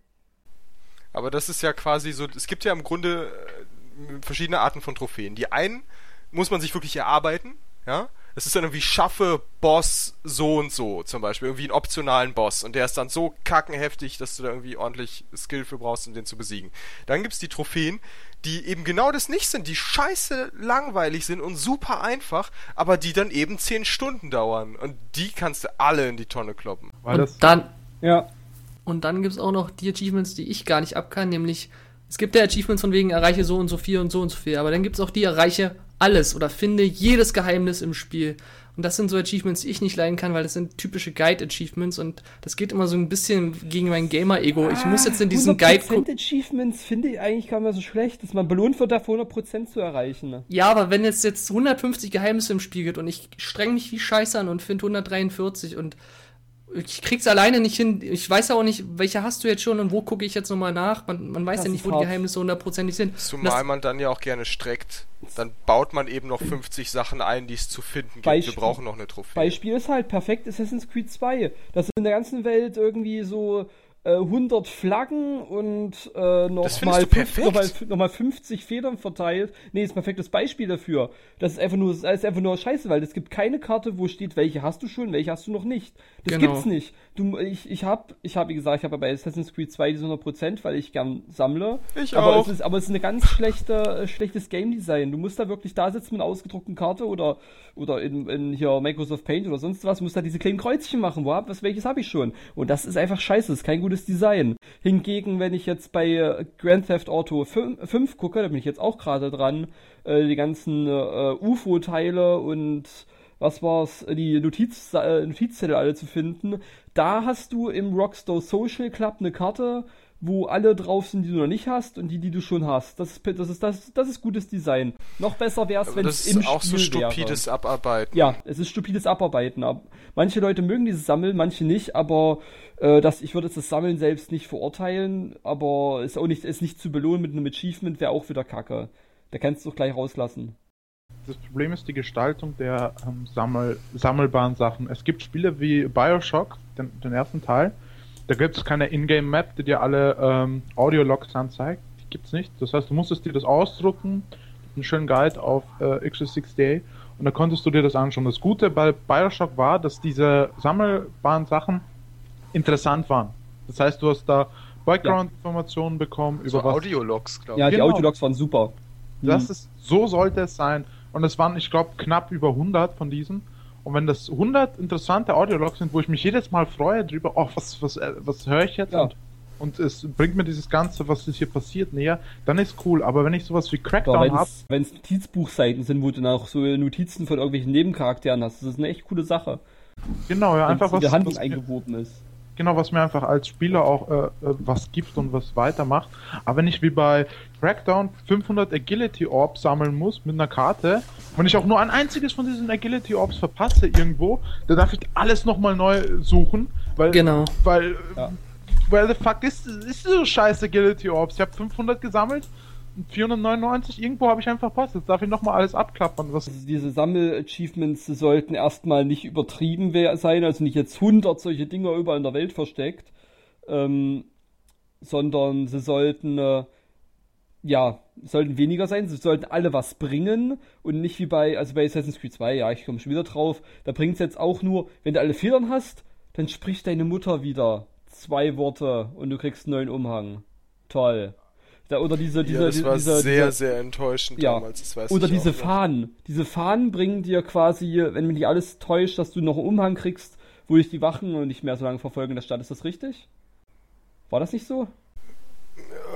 Aber das ist ja quasi so, es gibt ja im Grunde äh, verschiedene Arten von Trophäen. Die einen muss man sich wirklich erarbeiten, ja. Es ist dann irgendwie schaffe Boss so und so, zum Beispiel irgendwie einen optionalen Boss und der ist dann so kackenheftig, dass du da irgendwie ordentlich Skill für brauchst, um den zu besiegen. Dann gibt's die Trophäen, die eben genau das nicht sind, die scheiße langweilig sind und super einfach, aber die dann eben 10 Stunden dauern und die kannst du alle in die Tonne kloppen. Weil das und dann, Ja, und dann gibt es auch noch die Achievements, die ich gar nicht ab kann, nämlich es gibt ja Achievements von wegen erreiche so und so viel und so und so viel, aber dann gibt es auch die erreiche alles oder finde jedes Geheimnis im Spiel. Und das sind so Achievements, die ich nicht leiden kann, weil das sind typische Guide-Achievements und das geht immer so ein bisschen gegen mein Gamer-Ego. Ich muss jetzt in diesen Guide gucken. Achievements finde ich eigentlich gar nicht so schlecht, dass man belohnt wird, dafür 100% zu erreichen. Ja, aber wenn es jetzt 150 Geheimnisse im Spiel gibt und ich streng mich wie Scheiße an und finde 143 und ich krieg's alleine nicht hin. Ich weiß auch nicht, welche hast du jetzt schon und wo gucke ich jetzt nochmal nach. Man, man weiß Das ja nicht, ist wo die hart. Geheimnisse hundertprozentig sind. Zumal das, man dann ja auch gerne streckt. Dann baut man eben noch 50 Sachen ein, die es zu finden gibt. Beispiel- Wir brauchen noch eine Trophäe. Beispiel ist halt perfekt Assassin's Creed 2. Das sind in der ganzen Welt irgendwie so 100 Flaggen und äh, noch, Das findest mal du perfekt? noch, mal, noch mal 50 Federn verteilt. Nee, ist ein perfektes Beispiel dafür. Das ist einfach nur, das ist einfach nur scheiße, weil es gibt keine Karte, wo steht, welche hast du schon, welche hast du noch nicht. Das Genau. gibt's nicht. Du, ich ich habe, ich hab, wie gesagt, ich habe bei Assassin's Creed 2 diese 100%, weil ich gern sammle. Ich aber auch. Es ist, aber es ist eine ganz schlechte, äh, schlechtes Game Design. Du musst da wirklich da sitzen mit einer ausgedruckten Karte oder, oder in, in hier Microsoft Paint oder sonst was, musst da diese kleinen Kreuzchen machen. Wo hab, was, welches habe ich schon? Und das ist einfach scheiße, das ist kein gutes Design. Hingegen, wenn ich jetzt bei äh, Grand Theft Auto 5, 5 gucke, da bin ich jetzt auch gerade dran, äh, die ganzen äh, UFO-Teile und was war's, die Notiz, äh, Notizzettel alle zu finden. Da hast du im Rockstar Social Club eine Karte, wo alle drauf sind, die du noch nicht hast und die, die du schon hast. Das ist, das ist, das, das ist gutes Design. Noch besser wäre es, wenn das es im ist auch so Spiel wäre. stupides Abarbeiten. Ja, es ist stupides Abarbeiten. Aber manche Leute mögen dieses Sammeln, manche nicht, aber äh, das, ich würde jetzt das Sammeln selbst nicht verurteilen, aber ist auch nicht, ist nicht zu belohnen mit einem Achievement, wäre auch wieder kacke. Da kannst du doch gleich rauslassen. Das Problem ist die Gestaltung der ähm, Sammel sammelbaren Sachen. Es gibt Spiele wie Bioshock, den, den ersten Teil. Da gibt es keine Ingame-Map, die dir alle ähm, Audio-Logs anzeigt. Die gibt's nicht. Das heißt, du musstest dir das ausdrucken, einen schönen Guide auf äh, X64 und da konntest du dir das anschauen. Das Gute bei Bioshock war, dass diese sammelbaren Sachen interessant waren. Das heißt, du hast da Background-Informationen bekommen So über was Audiologs, glaube Ja, ich. die Genau. Audiologs waren super. Das Hm. ist, so sollte es sein. Und es waren, ich glaube, knapp über 100 von diesen. Und wenn das 100 interessante Audiologs sind, wo ich mich jedes Mal freue drüber, oh, was, was, äh, was höre ich jetzt? Ja. Und, und es bringt mir dieses Ganze, was ist hier passiert, näher, dann ist cool. Aber wenn ich sowas wie Crackdown habe, wenn es Notizbuchseiten sind, wo du noch so Notizen von irgendwelchen Nebencharakteren hast, das ist eine echt coole Sache. genau, ja, einfach Wenn's in was, der Handlung was, eingewoben ist. Genau, was mir einfach als Spieler auch äh, äh, was gibt und was weitermacht. Aber wenn ich wie bei Crackdown 500 Agility Orbs sammeln muss mit einer Karte, wenn ich auch nur ein einziges von diesen Agility Orbs verpasse irgendwo, dann darf ich alles nochmal neu suchen, weil, Genau. weil, Ja. weil the fuck ist, ist so scheiß Agility Orbs. Ich habe 500 gesammelt 499 irgendwo habe ich einfach verpasst. Jetzt darf ich nochmal alles abklappern. Was, Also diese Sammel-Achievements sollten erstmal nicht übertrieben sein, also nicht jetzt 100 solche Dinger überall in der Welt versteckt, ähm, sondern sie sollten, äh, ja, sollten weniger sein, sie sollten alle was bringen und nicht wie bei, also bei Assassin's Creed 2, ja, ich komme schon wieder drauf, da bringt es jetzt auch nur, wenn du alle Federn hast, dann spricht deine Mutter wieder zwei Worte und du kriegst einen neuen Umhang. Toll. Da, oder diese, diese, ja, das war diese, sehr, diese, sehr enttäuschend Ja. damals. Das weiß oder diese. Fahnen. Diese Fahnen bringen dir quasi, wenn mich nicht alles täuscht, dass du noch einen Umhang kriegst, wo dich die Wachen und nicht mehr so lange verfolgen in der Stadt. Ist das richtig? War das nicht so?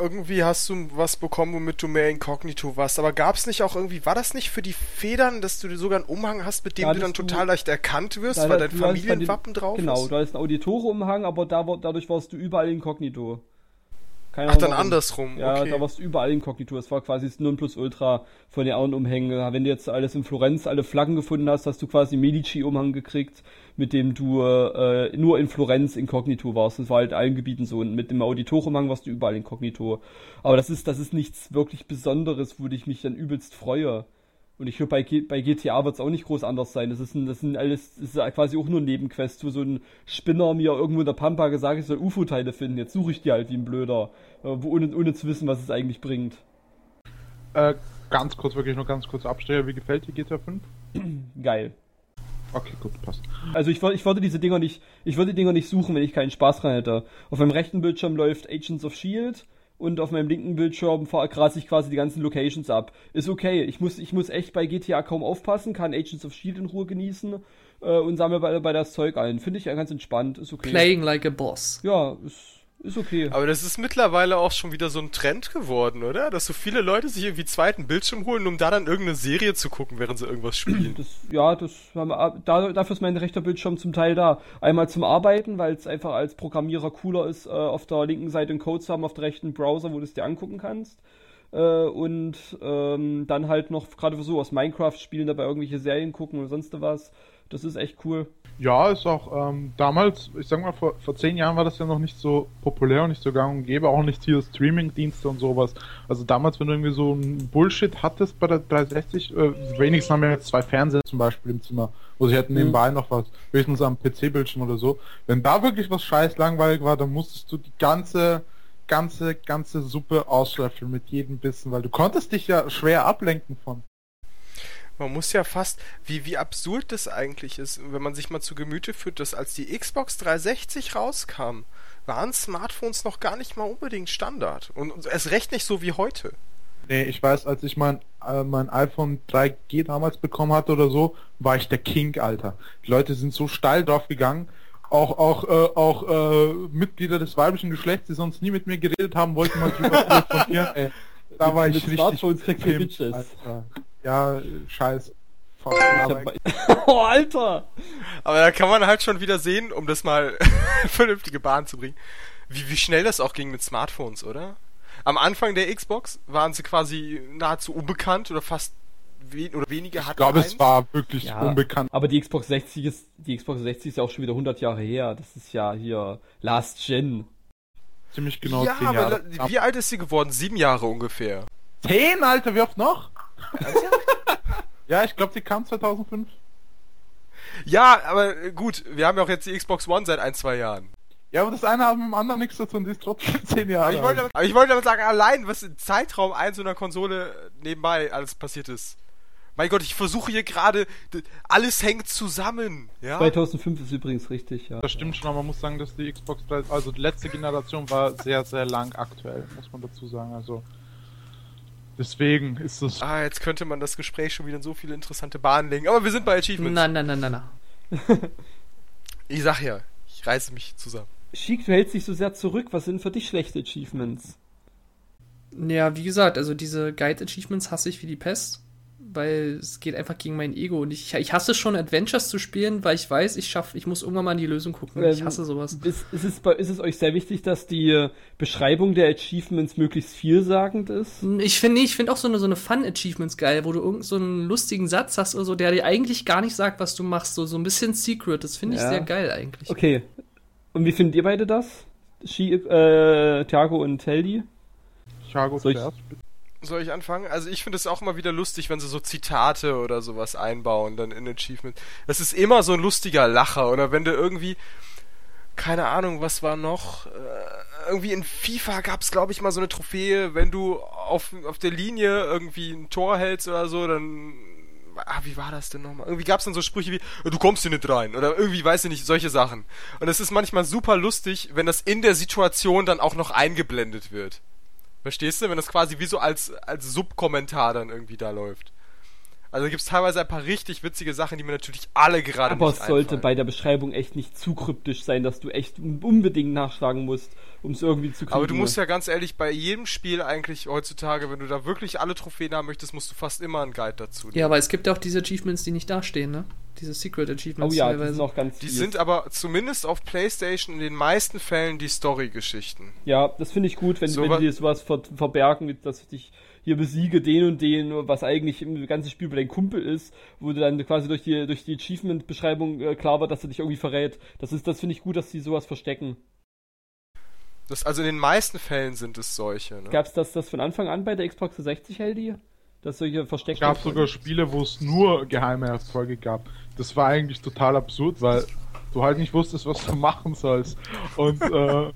Irgendwie hast du was bekommen, womit du mehr inkognito warst. Aber gab es nicht auch irgendwie, war das nicht für die Federn, dass du sogar einen Umhang hast, mit dem Ja, du dann das du- total leicht erkannt wirst, Da- weil da- dein du hast Familienwappen den- drauf Genau, ist? da ist ein Auditore-Umhang, aber da, dadurch warst du überall inkognito. Keine Ach, Ahnung dann andersrum. Ja, okay. da warst du überall inkognito. Das war quasi das Nonplusultra von den anderen Umhängen. Wenn du jetzt alles in Florenz, alle Flaggen gefunden hast, hast du quasi einen Medici-Umhang gekriegt, mit dem du äh, nur in Florenz inkognito warst. Das war halt in allen Gebieten so. Und mit dem Auditorumhang warst du überall inkognito. Aber das ist, das ist nichts wirklich Besonderes, wo ich mich dann übelst freue. Und ich glaube, bei, bei GTA wird es auch nicht groß anders sein. Das ist, ein, das sind alles, das ist quasi auch nur ein Nebenquest, wo so ein Spinner mir irgendwo in der Pampa gesagt hat, ich soll UFO-Teile finden. Jetzt suche ich die halt wie ein Blöder, äh, ohne, ohne zu wissen, was es eigentlich bringt. äh, ganz kurz, wirklich nur ganz kurz Abstecher. Wie gefällt dir GTA 5? Geil. Okay, gut, passt. Also ich, ich würde diese Dinger nicht, ich würde die Dinger nicht suchen, wenn ich keinen Spaß dran hätte. Auf meinem rechten Bildschirm läuft Agents of Shield und auf meinem linken Bildschirm grase ich quasi die ganzen Locations ab. Ist okay. Ich muss, ich muss echt bei GTA kaum aufpassen, kann Agents of Shield in Ruhe genießen äh, und sammle bei, bei das Zeug ein. Finde ich ja ganz entspannt. Ist okay. Playing like a boss. Ja, ist, Ist okay. Aber das ist mittlerweile auch schon wieder so ein Trend geworden, oder? Dass so viele Leute sich irgendwie zweiten Bildschirm holen, um da dann irgendeine Serie zu gucken, während sie irgendwas spielen. Das, ja, das haben wir, da, dafür ist mein rechter Bildschirm zum Teil da. Einmal zum Arbeiten, weil es einfach als Programmierer cooler ist, äh, auf der linken Seite einen Code zu haben, auf der rechten Browser, wo du es dir angucken kannst. Äh, und ähm, dann halt noch gerade für so aus Minecraft spielen, dabei irgendwelche Serien gucken oder sonst was. Das ist echt cool. Ja, ist auch ähm, damals, ich sag mal, vor, vor zehn Jahren war das ja noch nicht so populär und nicht so gang und gäbe, auch nicht hier Streaming-Dienste und sowas. Also damals, wenn du irgendwie so ein Bullshit hattest bei der 360, äh, wenigstens haben wir jetzt zwei Fernseher zum Beispiel im Zimmer, wo sie hätten nebenbei noch was, höchstens am PC-Bildschirm oder so. Wenn da wirklich was scheiß langweilig war, dann musstest du die ganze, ganze, ganze Suppe auslöffeln mit jedem Bissen, weil du konntest dich ja schwer ablenken von. Man muss ja fast, wie, wie absurd das eigentlich ist, wenn man sich mal zu Gemüte führt, dass als die Xbox 360 rauskam, waren Smartphones noch gar nicht mal unbedingt Standard. Und es recht nicht so wie heute. Nee, ich weiß, als ich mein, äh, mein iPhone 3G damals bekommen hatte oder so, war ich der King, Alter. Die Leute sind so steil drauf gegangen. Auch, auch, äh, auch äh, Mitglieder des weiblichen Geschlechts, die sonst nie mit mir geredet haben, wollten mal drüber telefonieren. Ey, da war ich richtig Smartphones Ja, scheiß. Ich aber- oh, Alter! Aber da kann man halt schon wieder sehen, um das mal vernünftige Bahn zu bringen, wie, wie schnell das auch ging mit Smartphones, oder? Am Anfang der Xbox waren sie quasi nahezu unbekannt oder fast we oder weniger ich hatten glaube, eins. es war wirklich Ja, unbekannt. aber die Xbox 60 ist, die Xbox 60 ist ja auch schon wieder 100 Jahre her. Das ist ja hier Last Gen. Ziemlich genau ja, zehn aber Jahre. la- wie alt ist sie geworden? Sieben Jahre ungefähr. Zehn, Alter, wie oft noch? Ja, ich glaube, die kam 2005. Ja, aber äh, gut, wir haben ja auch jetzt die Xbox One seit ein, zwei Jahren. Ja, aber das eine hat mit dem anderen nichts zu tun, die ist trotzdem zehn Jahre Aber ich, wollte, alt. damit- aber ich wollte damit sagen, allein, was im Zeitraum ein so einer Konsole nebenbei alles passiert ist. Mein Gott, ich versuche hier gerade, alles hängt zusammen, ja? 2005 ist übrigens richtig, ja. Das stimmt schon, aber man muss sagen, dass die Xbox 3, also die letzte Generation war sehr, sehr lang aktuell, muss man dazu sagen. Also deswegen ist es. Ah, jetzt könnte man das Gespräch schon wieder in so viele interessante Bahnen legen. Aber wir sind bei Achievements. Na, na, na, na, na. Ich sag ja, ich reiße mich zusammen. Chic, du hältst dich so sehr zurück. Was sind für dich schlechte Achievements? Ja, wie gesagt, also diese Guide-Achievements hasse ich wie die Pest, weil es geht einfach gegen mein Ego und ich, ich hasse schon Adventures zu spielen, weil ich weiß, ich schaff, ich muss irgendwann mal in die Lösung gucken. Ich Ähm, hasse sowas. Ist, ist, es, bei- ist es euch sehr wichtig, dass die Beschreibung der Achievements möglichst vielsagend ist? Ich finde ich finde auch so eine, so eine Fun-Achievements geil, wo du irgend so einen lustigen Satz hast oder so, der dir eigentlich gar nicht sagt, was du machst. So, so ein bisschen Secret. Das finde ich Ja. sehr geil eigentlich. Okay. Und wie findet ihr beide das? Äh, Thiago und Teldi? Thiago ich- zuerst. Soll ich anfangen? Also ich finde es auch immer wieder lustig, wenn sie so Zitate oder sowas einbauen, dann in Achievement. Das ist immer so ein lustiger Lacher. Oder wenn du irgendwie, keine Ahnung, was war noch? Äh, irgendwie in FIFA gab es, glaube ich, mal so eine Trophäe, wenn du auf, auf der Linie irgendwie ein Tor hältst oder so, dann. Ah, wie war das denn nochmal? Irgendwie gab es dann so Sprüche wie, du kommst hier nicht rein. Oder irgendwie, weiß ich nicht, solche Sachen. Und es ist manchmal super lustig, wenn das in der Situation dann auch noch eingeblendet wird. Verstehst du? Wenn das quasi wie so als, als Subkommentar dann irgendwie da läuft. Also gibt es teilweise ein paar richtig witzige Sachen, die mir natürlich alle gerade Aber nicht es sollte einfallen. bei der Beschreibung echt nicht zu kryptisch sein, dass du echt unbedingt nachschlagen musst, um es irgendwie zu kriegen. Aber du musst ja ganz ehrlich, bei jedem Spiel eigentlich heutzutage, wenn du da wirklich alle Trophäen haben möchtest, musst du fast immer einen Guide dazu. Ja, aber es gibt ja auch diese Achievements, die nicht dastehen, ne? Diese Secret Oh Achievements ja, die teilweise. sind auch ganz Die sind aber zumindest auf PlayStation in den meisten Fällen die Story-Geschichten. Ja, das finde ich gut, wenn, So wenn die dir sowas ver verbergen, dass ich dich hier besiege, den und den, was eigentlich im ganzen Spiel bei dein Kumpel ist, wo du dann quasi durch die, durch die Achievement-Beschreibung äh, klar wird, dass er dich irgendwie verrät. Das ist, das finde ich gut, dass die sowas verstecken. Das, also in den meisten Fällen sind es solche. Ne? Gab's das, das von Anfang an bei der Xbox 360, Heldi? Dass solche Es versteckten... gab sogar Spiele, wo es nur geheime Erfolge gab. Das war eigentlich total absurd, weil du halt nicht wusstest, was du machen sollst. Und, äh,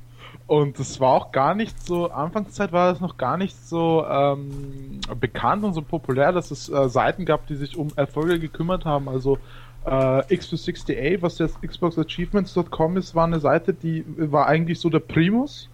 und das war auch gar nicht so, Anfangszeit war das noch gar nicht so ähm, bekannt und so populär, dass es äh, Seiten gab, die sich um Erfolge gekümmert haben. Also äh, X268, was jetzt XboxAchievements.com ist, war eine Seite, die war eigentlich so der Primus.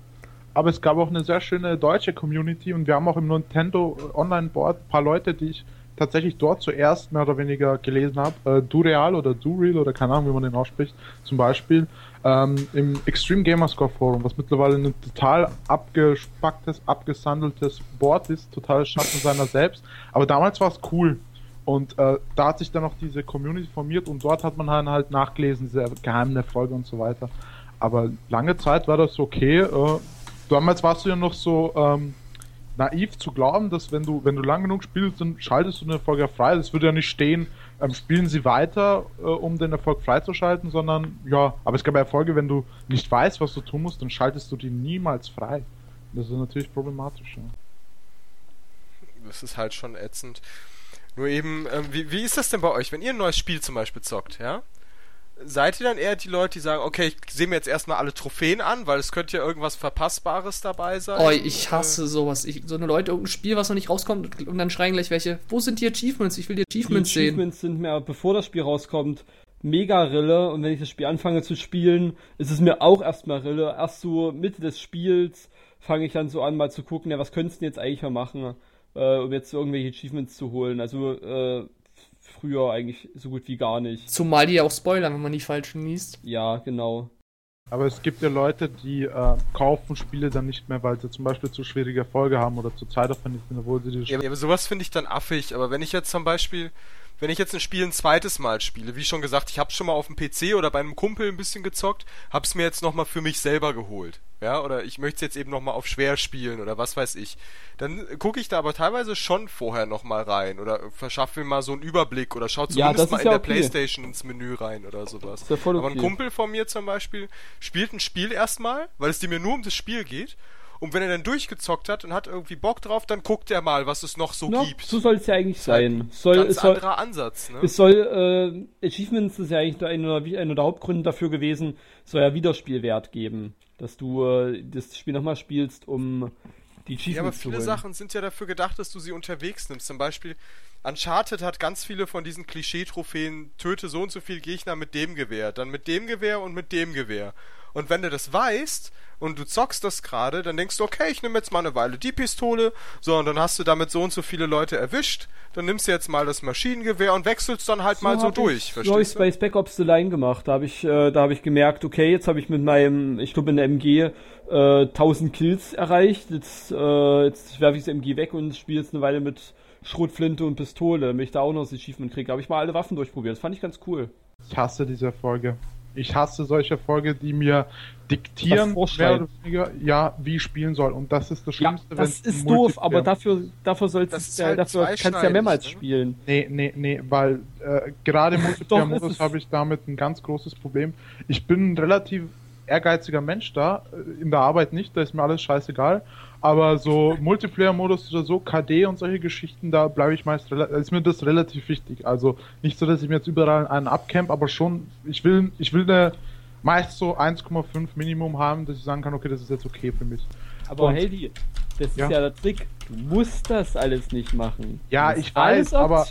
Aber es gab auch eine sehr schöne deutsche Community und wir haben auch im Nintendo Online Board ein paar Leute, die ich tatsächlich dort zuerst mehr oder weniger gelesen habe, äh, Dureal oder Dureal oder keine Ahnung, wie man den ausspricht, zum Beispiel, ähm, im Extreme Gamerscore Forum, was mittlerweile ein total abgespacktes, abgesandeltes Board ist, total Schatten seiner selbst. Aber damals war es cool. Und äh, da hat sich dann noch diese Community formiert und dort hat man dann halt nachgelesen, diese geheimen Erfolge und so weiter. Aber lange Zeit war das okay. Äh, damals warst du ja noch so ähm, naiv zu glauben, dass wenn du, wenn du lang genug spielst, dann schaltest du den Erfolg ja frei. Das würde ja nicht stehen, ähm, spielen sie weiter, äh, um den Erfolg freizuschalten, sondern ja, aber es gab Erfolge, wenn du nicht weißt, was du tun musst, dann schaltest du die niemals frei. Das ist natürlich problematisch. Ja. Das ist halt schon ätzend. Nur eben, ähm, wie, wie ist das denn bei euch, wenn ihr ein neues Spiel zum Beispiel zockt, ja? Seid ihr dann eher die Leute, die sagen, okay, ich sehe mir jetzt erstmal alle Trophäen an, weil es könnte ja irgendwas Verpassbares dabei sein? Oh, ich hasse sowas. Ich, so eine Leute, irgendein Spiel, was noch nicht rauskommt und dann schreien gleich welche, wo sind die Achievements? Ich will die Achievements sehen. Die Achievements sind mir, bevor das Spiel rauskommt, mega Rille und wenn ich das Spiel anfange zu spielen, ist es mir auch erstmal Rille. Erst so Mitte des Spiels fange ich dann so an, mal zu gucken, ja, was könntest du jetzt eigentlich mal machen, äh, um jetzt irgendwelche Achievements zu holen. Also, äh, früher eigentlich so gut wie gar nicht. Zumal die ja auch spoilern, wenn man die falschen liest. Ja, genau. Aber es gibt ja Leute, die äh, kaufen Spiele dann nicht mehr, weil sie zum Beispiel zu schwierige Erfolge haben oder zu zeitaufwendig sind, obwohl sie die ja, aber sowas finde ich dann affig. Aber wenn ich jetzt zum Beispiel, wenn ich jetzt ein Spiel ein zweites Mal spiele, wie schon gesagt, ich habe schon mal auf dem PC oder bei einem Kumpel ein bisschen gezockt, hab's mir jetzt nochmal für mich selber geholt ja, oder ich möchte es jetzt eben nochmal auf schwer spielen oder was weiß ich, dann gucke ich da aber teilweise schon vorher nochmal rein oder verschaffe mir mal so einen Überblick oder schau zumindest ja, mal in ja der okay. Playstation ins Menü rein oder sowas. Ja okay. Aber ein Kumpel von mir zum Beispiel spielt ein Spiel erstmal, weil es dir mir nur um das Spiel geht und wenn er dann durchgezockt hat und hat irgendwie Bock drauf, dann guckt er mal, was es noch so no, gibt. So soll es ja eigentlich sein. Soll, ganz es soll, anderer Ansatz, ne? Es soll, äh, Achievements ist ja eigentlich einer, einer der Hauptgründe dafür gewesen, soll ja Wiederspielwert geben dass du äh, das Spiel nochmal spielst, um die Achievements Ja, aber viele Sachen sind ja dafür gedacht, dass du sie unterwegs nimmst. Zum Beispiel Uncharted hat ganz viele von diesen Klischee-Trophäen, töte so und so viele Gegner mit dem Gewehr, dann mit dem Gewehr und mit dem Gewehr. Und wenn du das weißt und du zockst das gerade, dann denkst du, okay, ich nehme jetzt mal eine Weile die Pistole, so, und dann hast du damit so und so viele Leute erwischt, dann nimmst du jetzt mal das Maschinengewehr und wechselst dann halt so mal so durch, ich? Ich bei Spec Ops The Line gemacht, da habe ich, äh, da habe ich gemerkt, okay, jetzt habe ich mit meinem, ich glaube in der MG, äh, 1000 Kills erreicht, jetzt, äh, jetzt werfe ich das MG weg und spiele jetzt eine Weile mit Schrotflinte und Pistole, damit ich da auch noch das Achievement kriege. Habe ich mal alle Waffen durchprobiert, das fand ich ganz cool. Ich hasse diese Folge. Ich hasse solche Folge, die mir diktieren, mehr oder weniger, ja, wie ich spielen soll. Und das ist das Schlimmste. Ja, das ist doof, aber dafür, dafür sollst du, halt dafür kannst du ja mehrmals ne? spielen. Nee, nee, nee, weil äh, gerade im Multiplayer-Modus habe ich damit ein ganz großes Problem. Ich bin relativ ehrgeiziger Mensch da, äh, in der Arbeit nicht, da ist mir alles scheißegal. Aber so Multiplayer-Modus oder so, KD und solche Geschichten, da bleibe ich meist, ist mir das relativ wichtig. Also nicht so, dass ich mir jetzt überall einen abcamp, aber schon, ich will, ich will eine, meist so 1,5 Minimum haben, dass ich sagen kann, okay, das ist jetzt okay für mich. Aber und, Heldi, das ja. ist ja der Trick. Du musst das alles nicht machen. Ja, ich weiß, aber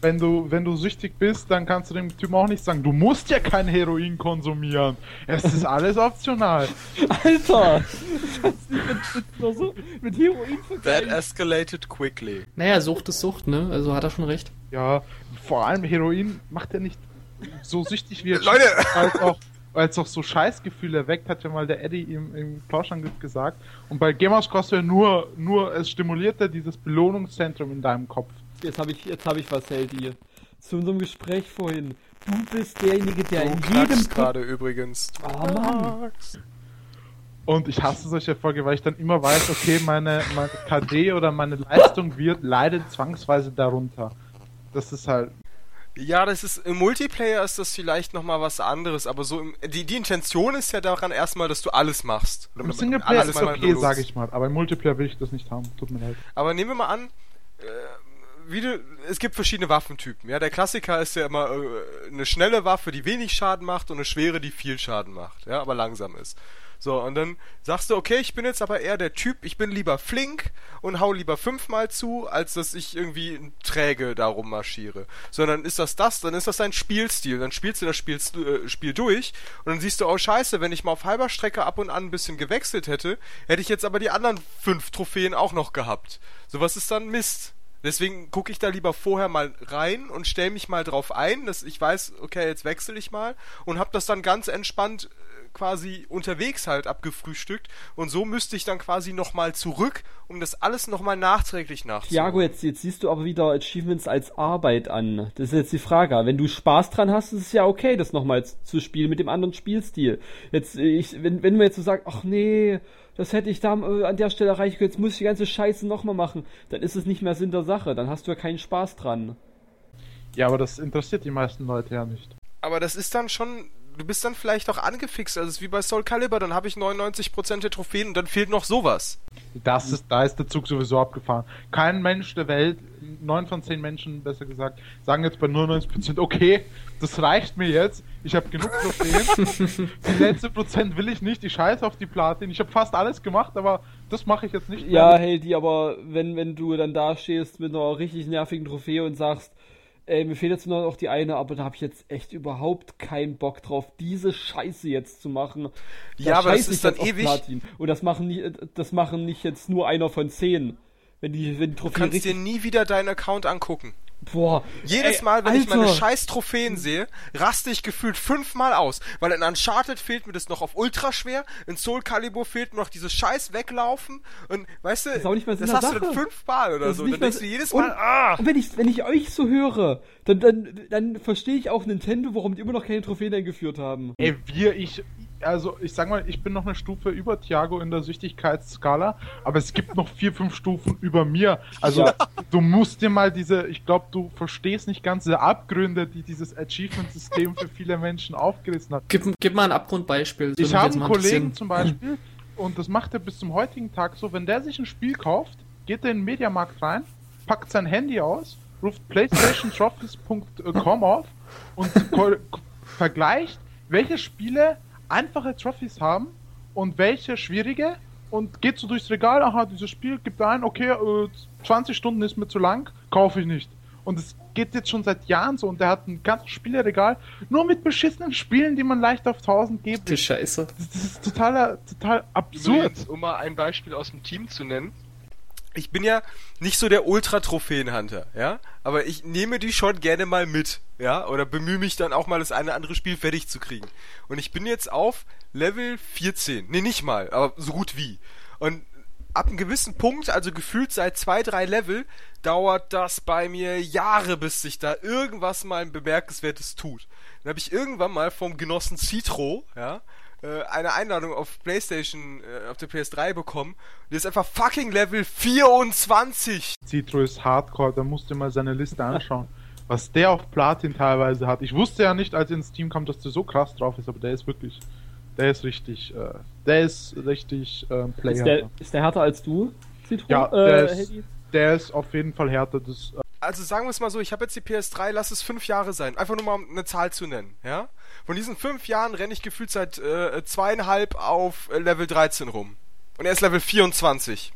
wenn du, wenn du süchtig bist, dann kannst du dem Typen auch nicht sagen, du musst ja kein Heroin konsumieren. Es ist alles optional. Alter! mit, mit, mit Heroin That escalated quickly. Naja, Sucht ist Sucht, ne? Also hat er schon recht. Ja, vor allem Heroin macht er nicht so süchtig wie er Leute! als auch weil es auch so Scheißgefühle weckt, hat ja mal der Eddie im, im Plauschangriff gesagt. Und bei Gamers kostet ja nur, nur, es stimuliert ja dieses Belohnungszentrum in deinem Kopf. Jetzt habe ich, jetzt habe ich was, Heldi. Zu unserem Gespräch vorhin. Du bist derjenige, der du in jedem gerade übrigens. Oh Mann. Und ich hasse solche Folge, weil ich dann immer weiß, okay, meine, meine KD oder meine Leistung wird leidet zwangsweise darunter. Das ist halt, ja, das ist im Multiplayer ist das vielleicht noch mal was anderes, aber so im, die die Intention ist ja daran erstmal, dass du alles machst. Im Singleplayer alles ist okay, sage ich mal, aber im Multiplayer will ich das nicht haben. Tut mir leid. Aber nehmen wir mal an, äh, wie du, es gibt verschiedene Waffentypen. Ja, der Klassiker ist ja immer äh, eine schnelle Waffe, die wenig Schaden macht und eine schwere, die viel Schaden macht, ja, aber langsam ist. So, und dann sagst du, okay, ich bin jetzt aber eher der Typ, ich bin lieber flink und hau lieber fünfmal zu, als dass ich irgendwie träge darum marschiere. Sondern ist das das, dann ist das dein Spielstil. Dann spielst du das Spiel, äh, Spiel durch und dann siehst du, oh scheiße, wenn ich mal auf halber Strecke ab und an ein bisschen gewechselt hätte, hätte ich jetzt aber die anderen fünf Trophäen auch noch gehabt. Sowas ist dann Mist. Deswegen gucke ich da lieber vorher mal rein und stelle mich mal drauf ein, dass ich weiß, okay, jetzt wechsle ich mal und habe das dann ganz entspannt äh, quasi unterwegs halt abgefrühstückt und so müsste ich dann quasi nochmal zurück, um das alles nochmal nachträglich nachzuholen. Tiago, jetzt, jetzt siehst du aber wieder Achievements als Arbeit an. Das ist jetzt die Frage. Wenn du Spaß dran hast, ist es ja okay, das nochmal zu spielen mit dem anderen Spielstil. Jetzt, ich, wenn, wenn wir jetzt so sagen, ach nee, das hätte ich da äh, an der Stelle erreichen können, jetzt muss ich die ganze Scheiße nochmal machen, dann ist es nicht mehr Sinn der Sache, dann hast du ja keinen Spaß dran. Ja, aber das interessiert die meisten Leute ja nicht. Aber das ist dann schon, du bist dann vielleicht auch angefixt, also es ist wie bei Soul Calibur, dann habe ich 99% der Trophäen und dann fehlt noch sowas. Das ist, da ist der Zug sowieso abgefahren. Kein Mensch der Welt, neun von zehn Menschen besser gesagt, sagen jetzt bei 99%, okay, das reicht mir jetzt, ich habe genug Trophäen, die letzte Prozent will ich nicht, ich scheiße auf die Platin, ich habe fast alles gemacht, aber das mache ich jetzt nicht Ja, mehr. hey, die aber, wenn, wenn du dann da stehst mit einer richtig nervigen Trophäe und sagst, ey, mir fehlt jetzt nur noch die eine, aber da habe ich jetzt echt überhaupt keinen Bock drauf, diese Scheiße jetzt zu machen. Da Ja, aber das ist dann ewig. Platin. Und das machen, nie, das machen nicht jetzt nur einer von zehn. Wenn die, wenn die Du kannst dir nie wieder deinen Account angucken. Boah. Jedes ey, Mal, wenn ich meine Alter. scheiß Trophäen sehe, raste ich gefühlt fünfmal aus. Weil in Uncharted fehlt mir das noch auf ultra schwer, in Soul Calibur fehlt mir noch dieses scheiß Weglaufen und weißt du, ist auch nicht mal Sinn das hast du dann Sache. fünfmal oder Das ist so. nicht Dann mal- denkst du jedes und, Mal, ah! Und wenn ich, wenn ich euch so höre, dann, dann, dann verstehe ich auch Nintendo, warum die immer noch keine Trophäen eingeführt haben. Ey, wir, ich, also ich sag mal, ich bin noch eine Stufe über Thiago in der Süchtigkeitsskala, aber es gibt noch vier, fünf Stufen über mir. Also Ja. du musst dir mal diese, ich glaube, du verstehst nicht ganz diese Abgründe, die dieses Achievement-System für viele Menschen aufgerissen hat. Gib, gib mal ein Abgrundbeispiel. Ich habe einen Kollegen zum Beispiel, und das macht er bis zum heutigen Tag so, wenn der sich ein Spiel kauft, geht er in den Mediamarkt rein, packt sein Handy aus, ruft PlayStationTrophies.com auf und vergleicht, welche Spiele einfache Trophies haben und welche schwierige und geht so durchs Regal, aha, dieses Spiel gibt ein, okay, äh, 20 Stunden ist mir zu lang, kaufe ich nicht. Und es geht jetzt schon seit Jahren so und der hat ein ganzes Spieleregal nur mit beschissenen Spielen, die man leicht auf 1000 geben Die Scheiße. das, das ist totaler, total absurd. Übrigens, um mal ein Beispiel aus dem Team zu nennen. Ich bin ja nicht so der Ultra-Trophäen-Hunter, ja? Aber ich nehme die schon gerne mal mit, ja? Oder bemühe mich dann auch mal, das eine andere Spiel fertig zu kriegen. Und ich bin jetzt auf Level 14. Nee, nicht mal, aber so gut wie. Und ab einem gewissen Punkt, also gefühlt seit zwei, drei Level, dauert das bei mir Jahre, bis sich da irgendwas mal ein bemerkenswertes tut. Dann habe ich irgendwann mal vom Genossen Citro, ja, eine Einladung auf PlayStation, äh, auf der PS3 bekommen. Der ist einfach fucking Level 24. Citro ist Hardcore, da musst du mal seine Liste anschauen. Was der auf Platin teilweise hat. Ich wusste ja nicht, als er ins Team kam, dass der so krass drauf ist, aber der ist wirklich. Der ist richtig. Äh, der ist richtig äh, Ist Player. der, ist der härter als du, Citro? Ja, der äh, ist- Hedy? der ist auf jeden Fall härter. Das, äh, Also sagen wir es mal so, ich habe jetzt die PS3, lass es fünf Jahre sein. Einfach nur mal um eine Zahl zu nennen, ja? Von diesen fünf Jahren renne ich gefühlt seit äh, zweieinhalb auf äh, Level 13 rum. Und er ist Level 24.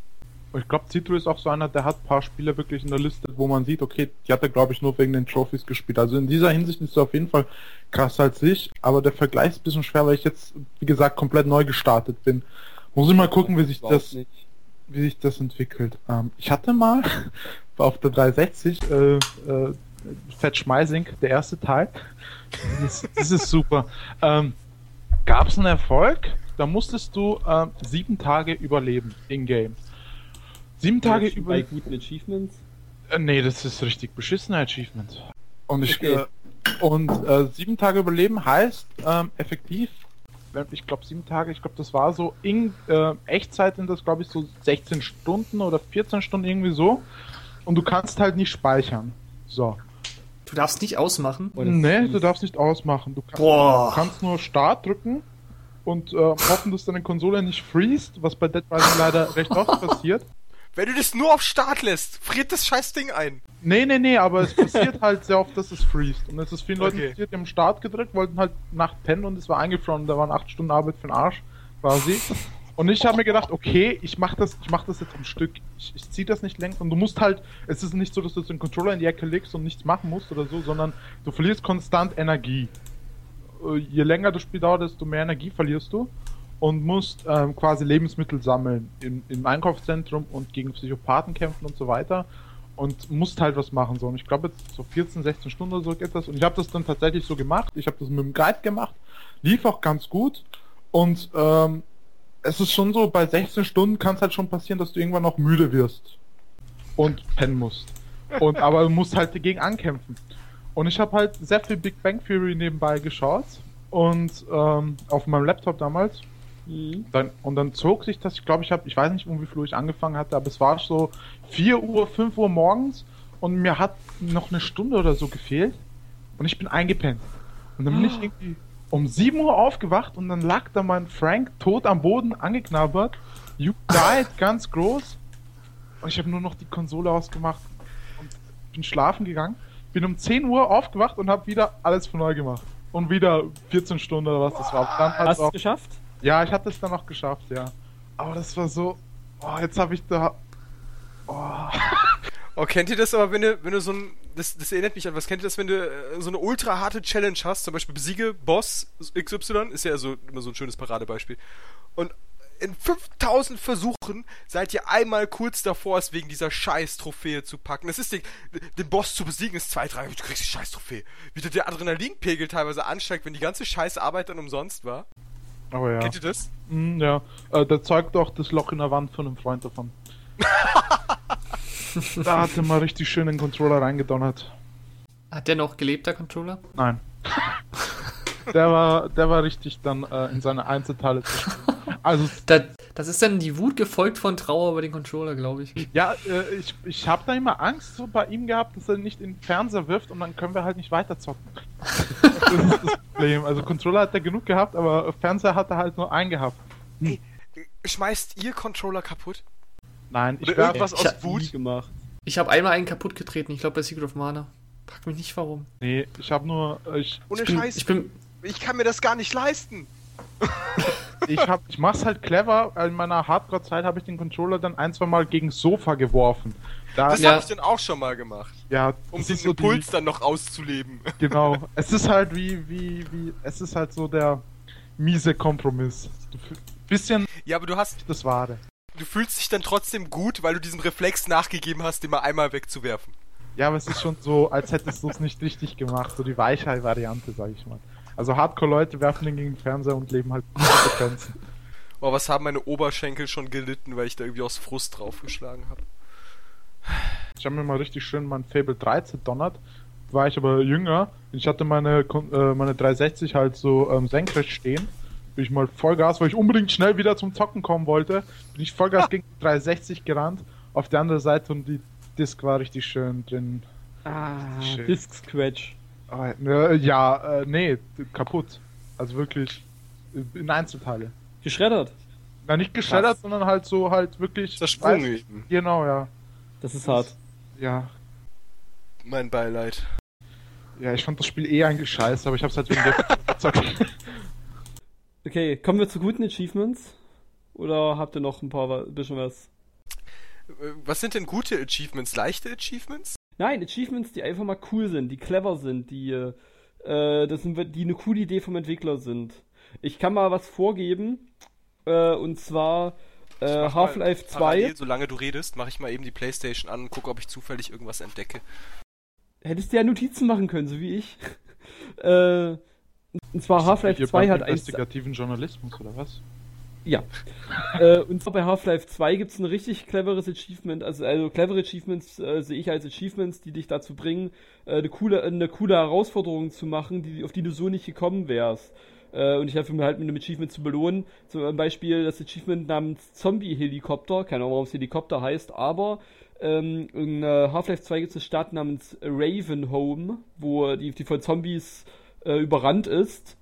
ich glaube, Citro ist auch so einer, der hat ein paar Spiele wirklich in der Liste, wo man sieht, okay, die hat er, glaube ich, nur wegen den Trophies gespielt. Also in dieser Hinsicht ist er auf jeden Fall krasser als ich, aber der Vergleich ist ein bisschen schwer, weil ich jetzt, wie gesagt, komplett neu gestartet bin. Muss ich mal gucken, wie sich das nicht. wie sich das entwickelt. Ähm, ich hatte mal auf der 360 äh, äh, Fett Schmeising, der erste Teil. Das, ist- das ist super. Ähm, Gab es einen Erfolg? Da musstest du ähm, sieben Tage überleben in-game. Sieben Tage Bei über. guten Achievements. Äh, nee, das ist richtig beschissener Achievement. Und ich Okay. äh, und äh, sieben Tage überleben heißt ähm, effektiv, wenn- ich glaube sieben Tage, ich glaube das war so in äh, Echtzeit sind das glaube ich so 16 Stunden oder 14 Stunden irgendwie so. Und du kannst halt nicht speichern. So. Du darfst nicht ausmachen. Oh, das ist nee, du darfst nicht ausmachen. Du kannst, Boah. du kannst nur Start drücken und äh, hoffen, dass deine Konsole nicht freest, was bei Dead Rising leider recht oft passiert. Wenn du das nur auf Start lässt, friert das scheiß Ding ein. Nee, nee, nee, aber es passiert halt sehr oft, dass es freest. Und es ist vielen Leuten Okay. passiert, die haben Start gedrückt, wollten halt Nacht pennen und es war eingefroren. Da waren acht Stunden Arbeit für den Arsch, quasi. Und ich habe mir gedacht, okay, ich mach das, mach das jetzt am Stück. Ich, ich zieh das nicht längst. Und du musst halt, es ist nicht so, dass du den Controller in die Ecke legst und nichts machen musst oder so, sondern du verlierst konstant Energie. Äh, Je länger das Spiel dauert, desto mehr Energie verlierst du und musst ähm, quasi Lebensmittel sammeln im, im Einkaufszentrum und gegen Psychopathen kämpfen und so weiter. und musst halt was machen. So. Und ich glaube jetzt so 14, 16 Stunden oder so geht das. Und ich habe das dann tatsächlich so gemacht. Ich habe das mit dem Guide gemacht. Lief auch ganz gut. Und ähm, es ist schon so, bei 16 Stunden kann es halt schon passieren, dass du irgendwann noch müde wirst. Und pennen musst. Und aber du musst halt dagegen ankämpfen. Und ich habe halt sehr viel Big Bang Theory nebenbei geschaut. Und ähm, auf meinem Laptop damals. Mhm. Dann, und dann zog sich das, ich glaube, ich habe, ich weiß nicht, um wie Uhr ich angefangen hatte, aber es war so 4 Uhr, 5 Uhr morgens und mir hat noch eine Stunde oder so gefehlt und ich bin eingepennt. Und dann bin ich irgendwie um 7 Uhr aufgewacht und dann lag da mein Frank tot am Boden angeknabbert. You died ganz groß. Und ich habe nur noch die Konsole ausgemacht und bin schlafen gegangen. Bin um 10 Uhr aufgewacht und habe wieder alles von neu gemacht. Und wieder 14 Stunden oder was das war. Dann Hast du auch- es geschafft? ja, ich hatte es dann noch geschafft, ja. Aber das war so. Oh, jetzt habe ich da. Oh. Oh, kennt ihr das aber, wenn du, wenn du so ein, das, das erinnert mich an, was kennt ihr das, wenn du äh, so eine ultra harte Challenge hast, zum Beispiel besiege Boss XY, ist ja so, immer so ein schönes Paradebeispiel. Und in 5000 Versuchen seid ihr einmal kurz davor, es wegen dieser scheiß Trophäe zu packen. Das ist den, den Boss zu besiegen, ist zwei, drei, du kriegst die scheiß Trophäe. Wie der Adrenalinpegel teilweise ansteigt, wenn die ganze scheiß Arbeit dann umsonst war. Aber ja. Kennt ihr das? Mm, ja. Äh, da zeugt auch das Loch in der Wand von einem Freund davon. da hat er mal richtig schön den Controller reingedonnert. Hat der noch gelebt, der Controller? Nein. der war, der war richtig dann äh, in seine Einzelteile zerstört. Also, Da, das ist dann die Wut gefolgt von Trauer über den Controller, glaube ich. ja, äh, ich, ich habe da immer Angst so bei ihm gehabt, dass er nicht in den Fernseher wirft und dann können wir halt nicht weiter zocken. das ist das Problem. Also Controller hat er genug gehabt, aber Fernseher hat er halt nur einen gehabt. Schmeißt ihr Controller kaputt? Nein, ich irgendwas Ich aus hab Nie Wut. gemacht. Ich habe einmal einen kaputt getreten, ich glaube bei Secret of Mana. Frag mich nicht warum. Nee, ich habe nur ich Ohne Ich bin, Scheiß. ich bin, Ich kann mir das gar nicht leisten. ich hab ich mach's halt clever. In meiner Hardcore Zeit habe ich den Controller dann ein, zwei Mal gegen Sofa geworfen. Da Das Ja. habe ich dann auch schon mal gemacht. ja, Um den ist so Impuls dann noch auszuleben. Die, genau. Es ist halt wie wie wie es ist halt so der miese Kompromiss. Bisschen Ja, aber du hast, das Wahre. Du fühlst dich dann trotzdem gut, weil du diesem Reflex nachgegeben hast, den mal einmal wegzuwerfen. Ja, aber es ist schon so, als hättest du es nicht richtig gemacht. So die Weichheit-Variante, sag ich mal. Also Hardcore-Leute werfen den gegen den Fernseher und leben halt Konsequenzen. Oh, was haben meine Oberschenkel schon gelitten, weil ich da irgendwie aus Frust draufgeschlagen habe. Ich habe mir mal richtig schön mein Fable 3 zerdonnert. War ich aber jünger. Ich hatte meine, äh, meine 360 halt so ähm, senkrecht stehen. Bin ich mal Vollgas, weil ich unbedingt schnell wieder zum Zocken kommen wollte. Bin ich Vollgas gegen die 360 gerannt. Auf der anderen Seite und die Disk war richtig schön drin. Ah. Disk Scratch. Aber, äh, ja, äh, nee, kaputt. Also wirklich in Einzelteile. Geschreddert. Na, nicht geschreddert, Krass. sondern halt so halt wirklich. Zersprungen. Genau, ja. Das ist hart. Ja. Mein Beileid. Ja, ich fand das Spiel eh eigentlich scheiße, aber ich hab's halt wegen der. Okay, kommen wir zu guten Achievements? Oder habt ihr noch ein paar wa- bisschen was? Äh, Was sind denn gute Achievements? Leichte Achievements? Nein, Achievements, die einfach mal cool sind, die clever sind, die, äh, das sind, die eine coole Idee vom Entwickler sind. Ich kann mal was vorgeben, äh, und zwar äh, Half-Life 2. Parallel, solange du redest, mache ich mal eben die Playstation an und gucke, ob ich zufällig irgendwas entdecke. Hättest du ja Notizen machen können, so wie ich. äh, und zwar Half-Life Ihr 2 beim hat ein, investigativen Journalismus oder was? Ja. äh, und zwar bei Half-Life 2 gibt es ein richtig cleveres Achievement. Also, also clevere Achievements äh, sehe ich als Achievements, die dich dazu bringen, äh, eine, coole, eine coole Herausforderung zu machen, die, auf die du so nicht gekommen wärst. Äh, und ich helfe mir halt mit einem Achievement zu belohnen. Zum Beispiel das Achievement namens Zombie-Helikopter. Keine Ahnung, warum es Helikopter heißt, aber ähm, in äh, Half-Life 2 gibt es eine Stadt namens Ravenholm, wo die, die von Zombies äh, überrannt ist.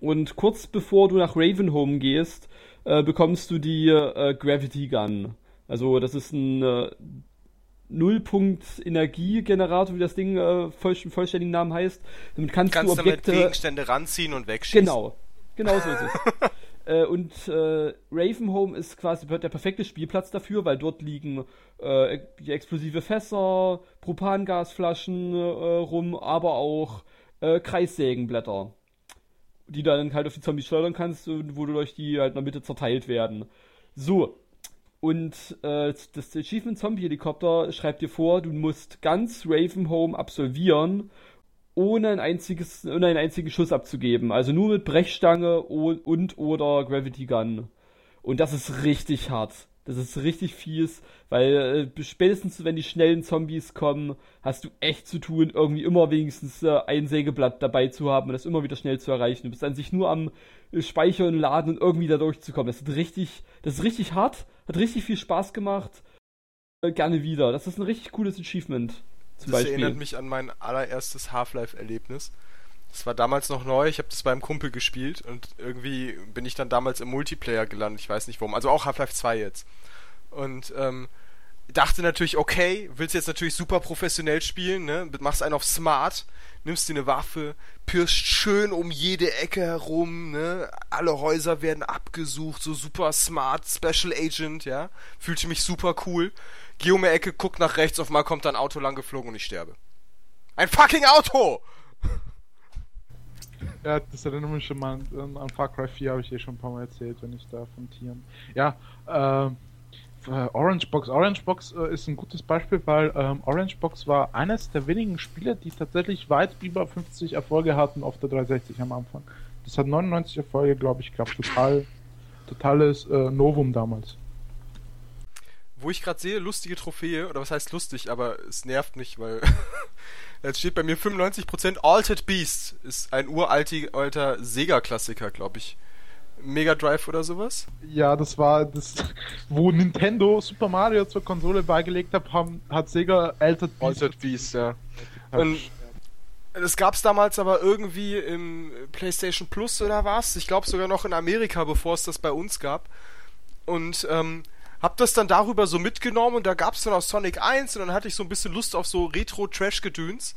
Und kurz bevor du nach Ravenholm gehst, äh, bekommst du die äh, Gravity Gun. Also das ist ein äh, Nullpunkt-Energiegenerator, wie das Ding äh, voll, vollständigen Namen heißt. Damit kannst, Kannst du damit Objekte... Gegenstände ranziehen und wegschießen. Genau. Genau so ist es. äh, und äh, Ravenholm ist quasi der perfekte Spielplatz dafür, weil dort liegen äh, explosive Fässer, Propangasflaschen äh, rum, aber auch äh, Kreissägenblätter, die dann halt auf die Zombies schleudern kannst, und wo du durch die halt in der Mitte zerteilt werden. So. Und äh, das Achievement Zombie Helikopter schreibt dir vor, du musst ganz Ravenholm absolvieren, ohne ein einziges, ohne einen einzigen Schuss abzugeben. Also nur mit Brechstange und oder Gravity Gun. Und das ist richtig hart. Das ist richtig fies, weil äh, spätestens wenn die schnellen Zombies kommen, hast du echt zu tun, irgendwie immer wenigstens äh, ein Sägeblatt dabei zu haben und das immer wieder schnell zu erreichen. Du bist an sich nur am äh, Speichern, Laden und irgendwie da durchzukommen. Das ist richtig, das ist richtig hart, hat richtig viel Spaß gemacht. Äh, gerne wieder. Das ist ein richtig cooles Achievement. Zum das Beispiel. erinnert mich an mein allererstes Half-Life-Erlebnis. Das war damals noch neu, ich habe das beim Kumpel gespielt und irgendwie bin ich dann damals im Multiplayer gelandet, ich weiß nicht warum. Also auch Half-Life 2 jetzt. Und ähm, dachte natürlich, okay, willst jetzt natürlich super professionell spielen, ne? Machst einen auf Smart, nimmst dir eine Waffe, pirschst schön um jede Ecke herum, ne? Alle Häuser werden abgesucht, so super smart, Special Agent, ja? Fühlte mich super cool. Geh um die Ecke, guck nach rechts, auf mal kommt da ein Auto lang geflogen und ich sterbe. Ein fucking Auto! Ja, das erinnert mich schon mal an, an Far Cry 4, habe ich dir schon ein paar Mal erzählt, wenn ich da von Tieren. Ja, äh, Orange Box. Orange Box äh, ist ein gutes Beispiel, weil ähm, Orange Box war eines der wenigen Spiele, die tatsächlich weit über 50 Erfolge hatten auf der 360 am Anfang. Das hat 99 Erfolge, glaube ich, gab total, totales äh, Novum damals. Wo ich gerade sehe, lustige Trophäe, oder was heißt lustig, aber es nervt mich, weil Jetzt steht bei mir 95% Altered Beast. Ist ein uralter Sega-Klassiker, glaube ich. Mega Drive oder sowas? Ja, das war das, wo Nintendo Super Mario zur Konsole beigelegt hat, haben, hat Sega Altered Beast. Altered Beast, ja. Und das gab es damals aber irgendwie im PlayStation Plus oder was? Ich glaube sogar noch in Amerika, bevor es das bei uns gab. Und ähm, hab das dann darüber so mitgenommen und da gab es dann auch Sonic 1 und dann hatte ich so ein bisschen Lust auf so Retro-Trash-Gedöns.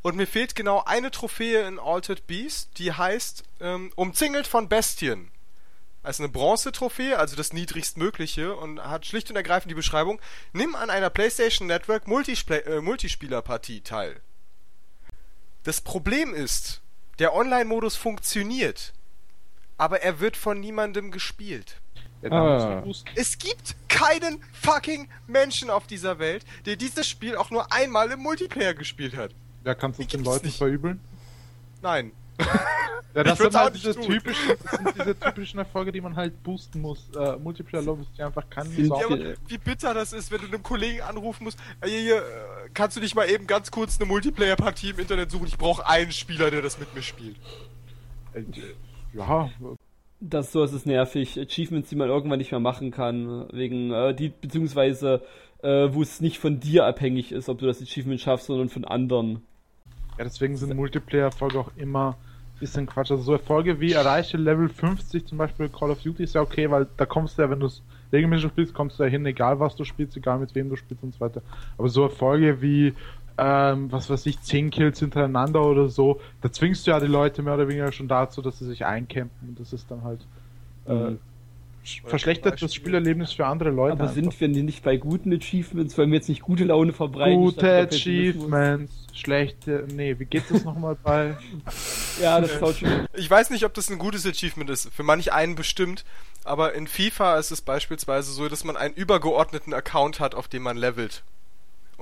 Und mir fehlt genau eine Trophäe in Altered Beast, die heißt ähm, Umzingelt von Bestien. Also eine Bronze-Trophäe, also das niedrigstmögliche und hat schlicht und ergreifend die Beschreibung, nimm an einer PlayStation Network Multispl äh, Multispieler-Partie teil. Das Problem ist, der Online-Modus funktioniert, aber er wird von niemandem gespielt. Ah. Es gibt keinen fucking Menschen auf dieser Welt, der dieses Spiel auch nur einmal im Multiplayer gespielt hat. Ja, kannst du es den Leuten nicht. verübeln? Nein. Ja, das sind halt diese typischen, das sind diese typischen Erfolge, die man halt boosten muss. Äh, Multiplayer Lobby ist ja einfach kein ja, Wie bitter das ist, wenn du einem Kollegen anrufen musst, äh, hier, hier, kannst du nicht mal eben ganz kurz eine Multiplayer-Partie im Internet suchen? Ich brauche einen Spieler, der das mit mir spielt. Äh, ja, das so ist es nervig. Achievements, die man irgendwann nicht mehr machen kann, wegen äh, die beziehungsweise äh, wo es nicht von dir abhängig ist, ob du das Achievement schaffst, sondern von anderen. Ja, deswegen sind Multiplayer-Erfolge auch immer ein bisschen Quatsch. Also so Erfolge wie erreiche Level 50 zum Beispiel Call of Duty ist ja okay, weil da kommst du ja, wenn du es regelmäßig spielst, kommst du ja hin, egal was du spielst, egal mit wem du spielst und so weiter. Aber so Erfolge wie ähm, was weiß ich, 10 Kills hintereinander oder so, da zwingst du ja die Leute mehr oder weniger schon dazu, dass sie sich eincampen und das ist dann halt äh, mhm. verschlechtert das Spielerlebnis für andere Leute. Aber einfach. sind wir nicht bei guten Achievements, weil wir jetzt nicht gute Laune verbreiten? Gute Achievements, schlechte, nee, wie geht das nochmal bei? ja, das ist schon. Ich weiß nicht, ob das ein gutes Achievement ist, für manch einen bestimmt, aber in FIFA ist es beispielsweise so, dass man einen übergeordneten Account hat, auf dem man levelt.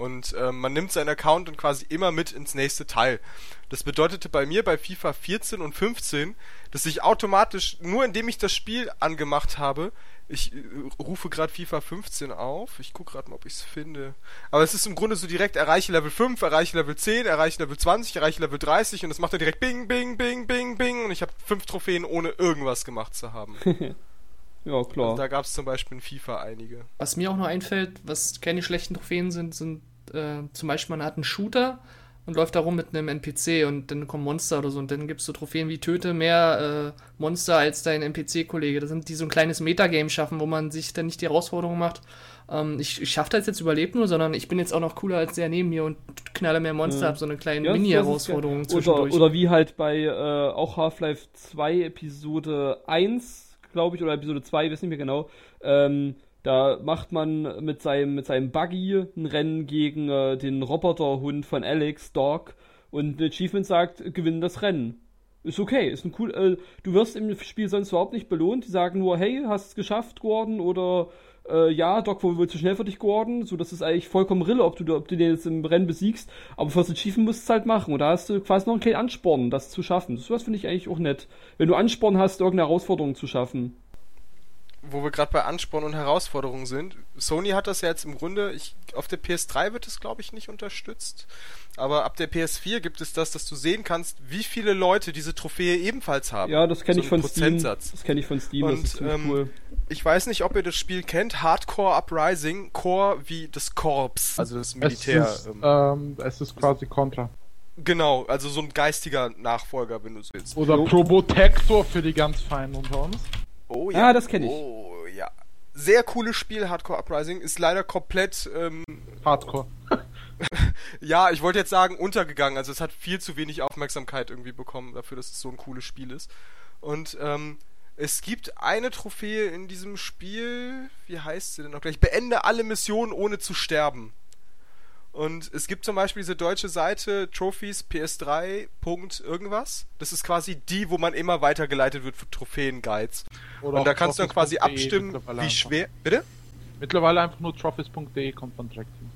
Und äh, man nimmt seinen Account und quasi immer mit ins nächste Teil. Das bedeutete bei mir bei FIFA 14 und 15, dass ich automatisch, nur indem ich das Spiel angemacht habe, ich äh, rufe gerade FIFA 15 auf. Ich gucke gerade mal, ob ich es finde. Aber es ist im Grunde so direkt, erreiche Level 5, erreiche Level 10, erreiche Level 20, erreiche Level 30 und das macht er direkt bing, bing, bing, bing, bing und ich habe fünf Trophäen, ohne irgendwas gemacht zu haben. ja, klar. Also da gab es zum Beispiel in FIFA einige. Was mir auch noch einfällt, was keine schlechten Trophäen sind, sind äh, zum Beispiel man hat einen Shooter und läuft da rum mit einem NPC und dann kommen Monster oder so und dann gibt es so Trophäen wie töte mehr äh, Monster als dein NPC-Kollege. Das sind die so ein kleines Metagame schaffen, wo man sich dann nicht die Herausforderung macht, ähm, ich, ich schaffe das jetzt überlebt nur, sondern ich bin jetzt auch noch cooler als der neben mir und knalle mehr Monster, ja. habe so eine kleine ja, Mini-Herausforderung zwischendurch. Oder, oder wie halt bei äh, auch Half-Life 2 Episode 1, glaube ich, oder Episode 2, weiß nicht mehr genau, ähm, da macht man mit seinem, mit seinem Buggy ein Rennen gegen äh, den Roboterhund von Alex, Dog, und Achievement sagt, gewinn das Rennen. Ist okay, ist ein cool. Äh, du wirst im Spiel sonst überhaupt nicht belohnt. Die sagen nur, hey, hast es geschafft, Gordon, oder äh, ja, Doc war wohl zu schnell für dich geworden, so das ist eigentlich vollkommen Rille, ob du, ob du den jetzt im Rennen besiegst, aber fürs Achieven musst du es halt machen und da hast du quasi noch einen kleinen Ansporn, das zu schaffen. So was finde ich eigentlich auch nett. Wenn du Ansporn hast, irgendeine Herausforderung zu schaffen wo wir gerade bei Ansporn und Herausforderungen sind. Sony hat das ja jetzt im Grunde, ich, auf der PS3 wird es glaube ich nicht unterstützt, aber ab der PS4 gibt es das, dass du sehen kannst, wie viele Leute diese Trophäe ebenfalls haben. Ja, das kenne so ich von Steam. Das kenne ich von Steam, und, das ist ähm, cool. Ich weiß nicht, ob ihr das Spiel kennt, Hardcore Uprising, Core wie das Korps, also das Militär. Es ist, ähm, ähm, es ist quasi Contra. Genau, also so ein geistiger Nachfolger, wenn du so willst. Oder Probotector für die ganz Feinen unter uns. Oh ja. Ah, das kenne ich. Oh ja. Sehr cooles Spiel, Hardcore Uprising. Ist leider komplett. Ähm, Hardcore. ja, ich wollte jetzt sagen, untergegangen. Also es hat viel zu wenig Aufmerksamkeit irgendwie bekommen dafür, dass es so ein cooles Spiel ist. Und ähm, es gibt eine Trophäe in diesem Spiel. Wie heißt sie denn noch gleich? Beende alle Missionen ohne zu sterben. Und es gibt zum Beispiel diese deutsche Seite Trophies PS3. irgendwas. Das ist quasi die, wo man immer weitergeleitet wird für Trophäen-Guides. Und da kannst du dann quasi abstimmen, wie schwer. Bitte? Mittlerweile einfach nur trophies.de kommt von Trackteam.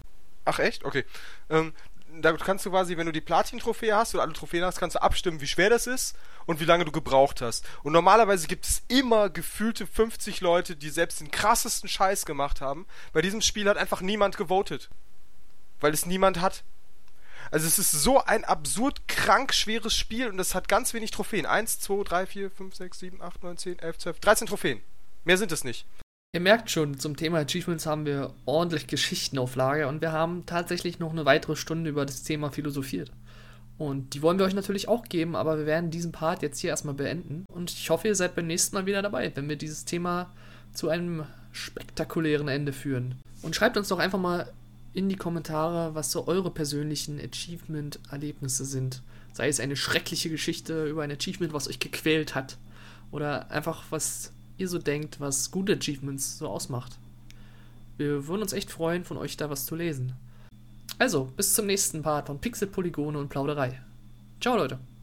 Ach echt? Okay. Ähm, da kannst du quasi, wenn du die Platin-Trophäe hast oder alle Trophäen hast, kannst du abstimmen, wie schwer das ist und wie lange du gebraucht hast. Und normalerweise gibt es immer gefühlte 50 Leute, die selbst den krassesten Scheiß gemacht haben. Bei diesem Spiel hat einfach niemand gewotet weil es niemand hat. Also es ist so ein absurd krank schweres Spiel und es hat ganz wenig Trophäen. 1, 2, 3, 4, 5, 6, 7, 8, 9, 10, 11, 12, 13 Trophäen. Mehr sind es nicht. Ihr merkt schon, zum Thema Achievements haben wir ordentlich Geschichten auf Lager und wir haben tatsächlich noch eine weitere Stunde über das Thema philosophiert. Und die wollen wir euch natürlich auch geben, aber wir werden diesen Part jetzt hier erstmal beenden. Und ich hoffe, ihr seid beim nächsten Mal wieder dabei, wenn wir dieses Thema zu einem spektakulären Ende führen. Und schreibt uns doch einfach mal in die Kommentare, was so eure persönlichen Achievement-Erlebnisse sind. Sei es eine schreckliche Geschichte über ein Achievement, was euch gequält hat. Oder einfach, was ihr so denkt, was gute Achievements so ausmacht. Wir würden uns echt freuen, von euch da was zu lesen. Also, bis zum nächsten Part von Pixel, Polygone und Plauderei. Ciao, Leute.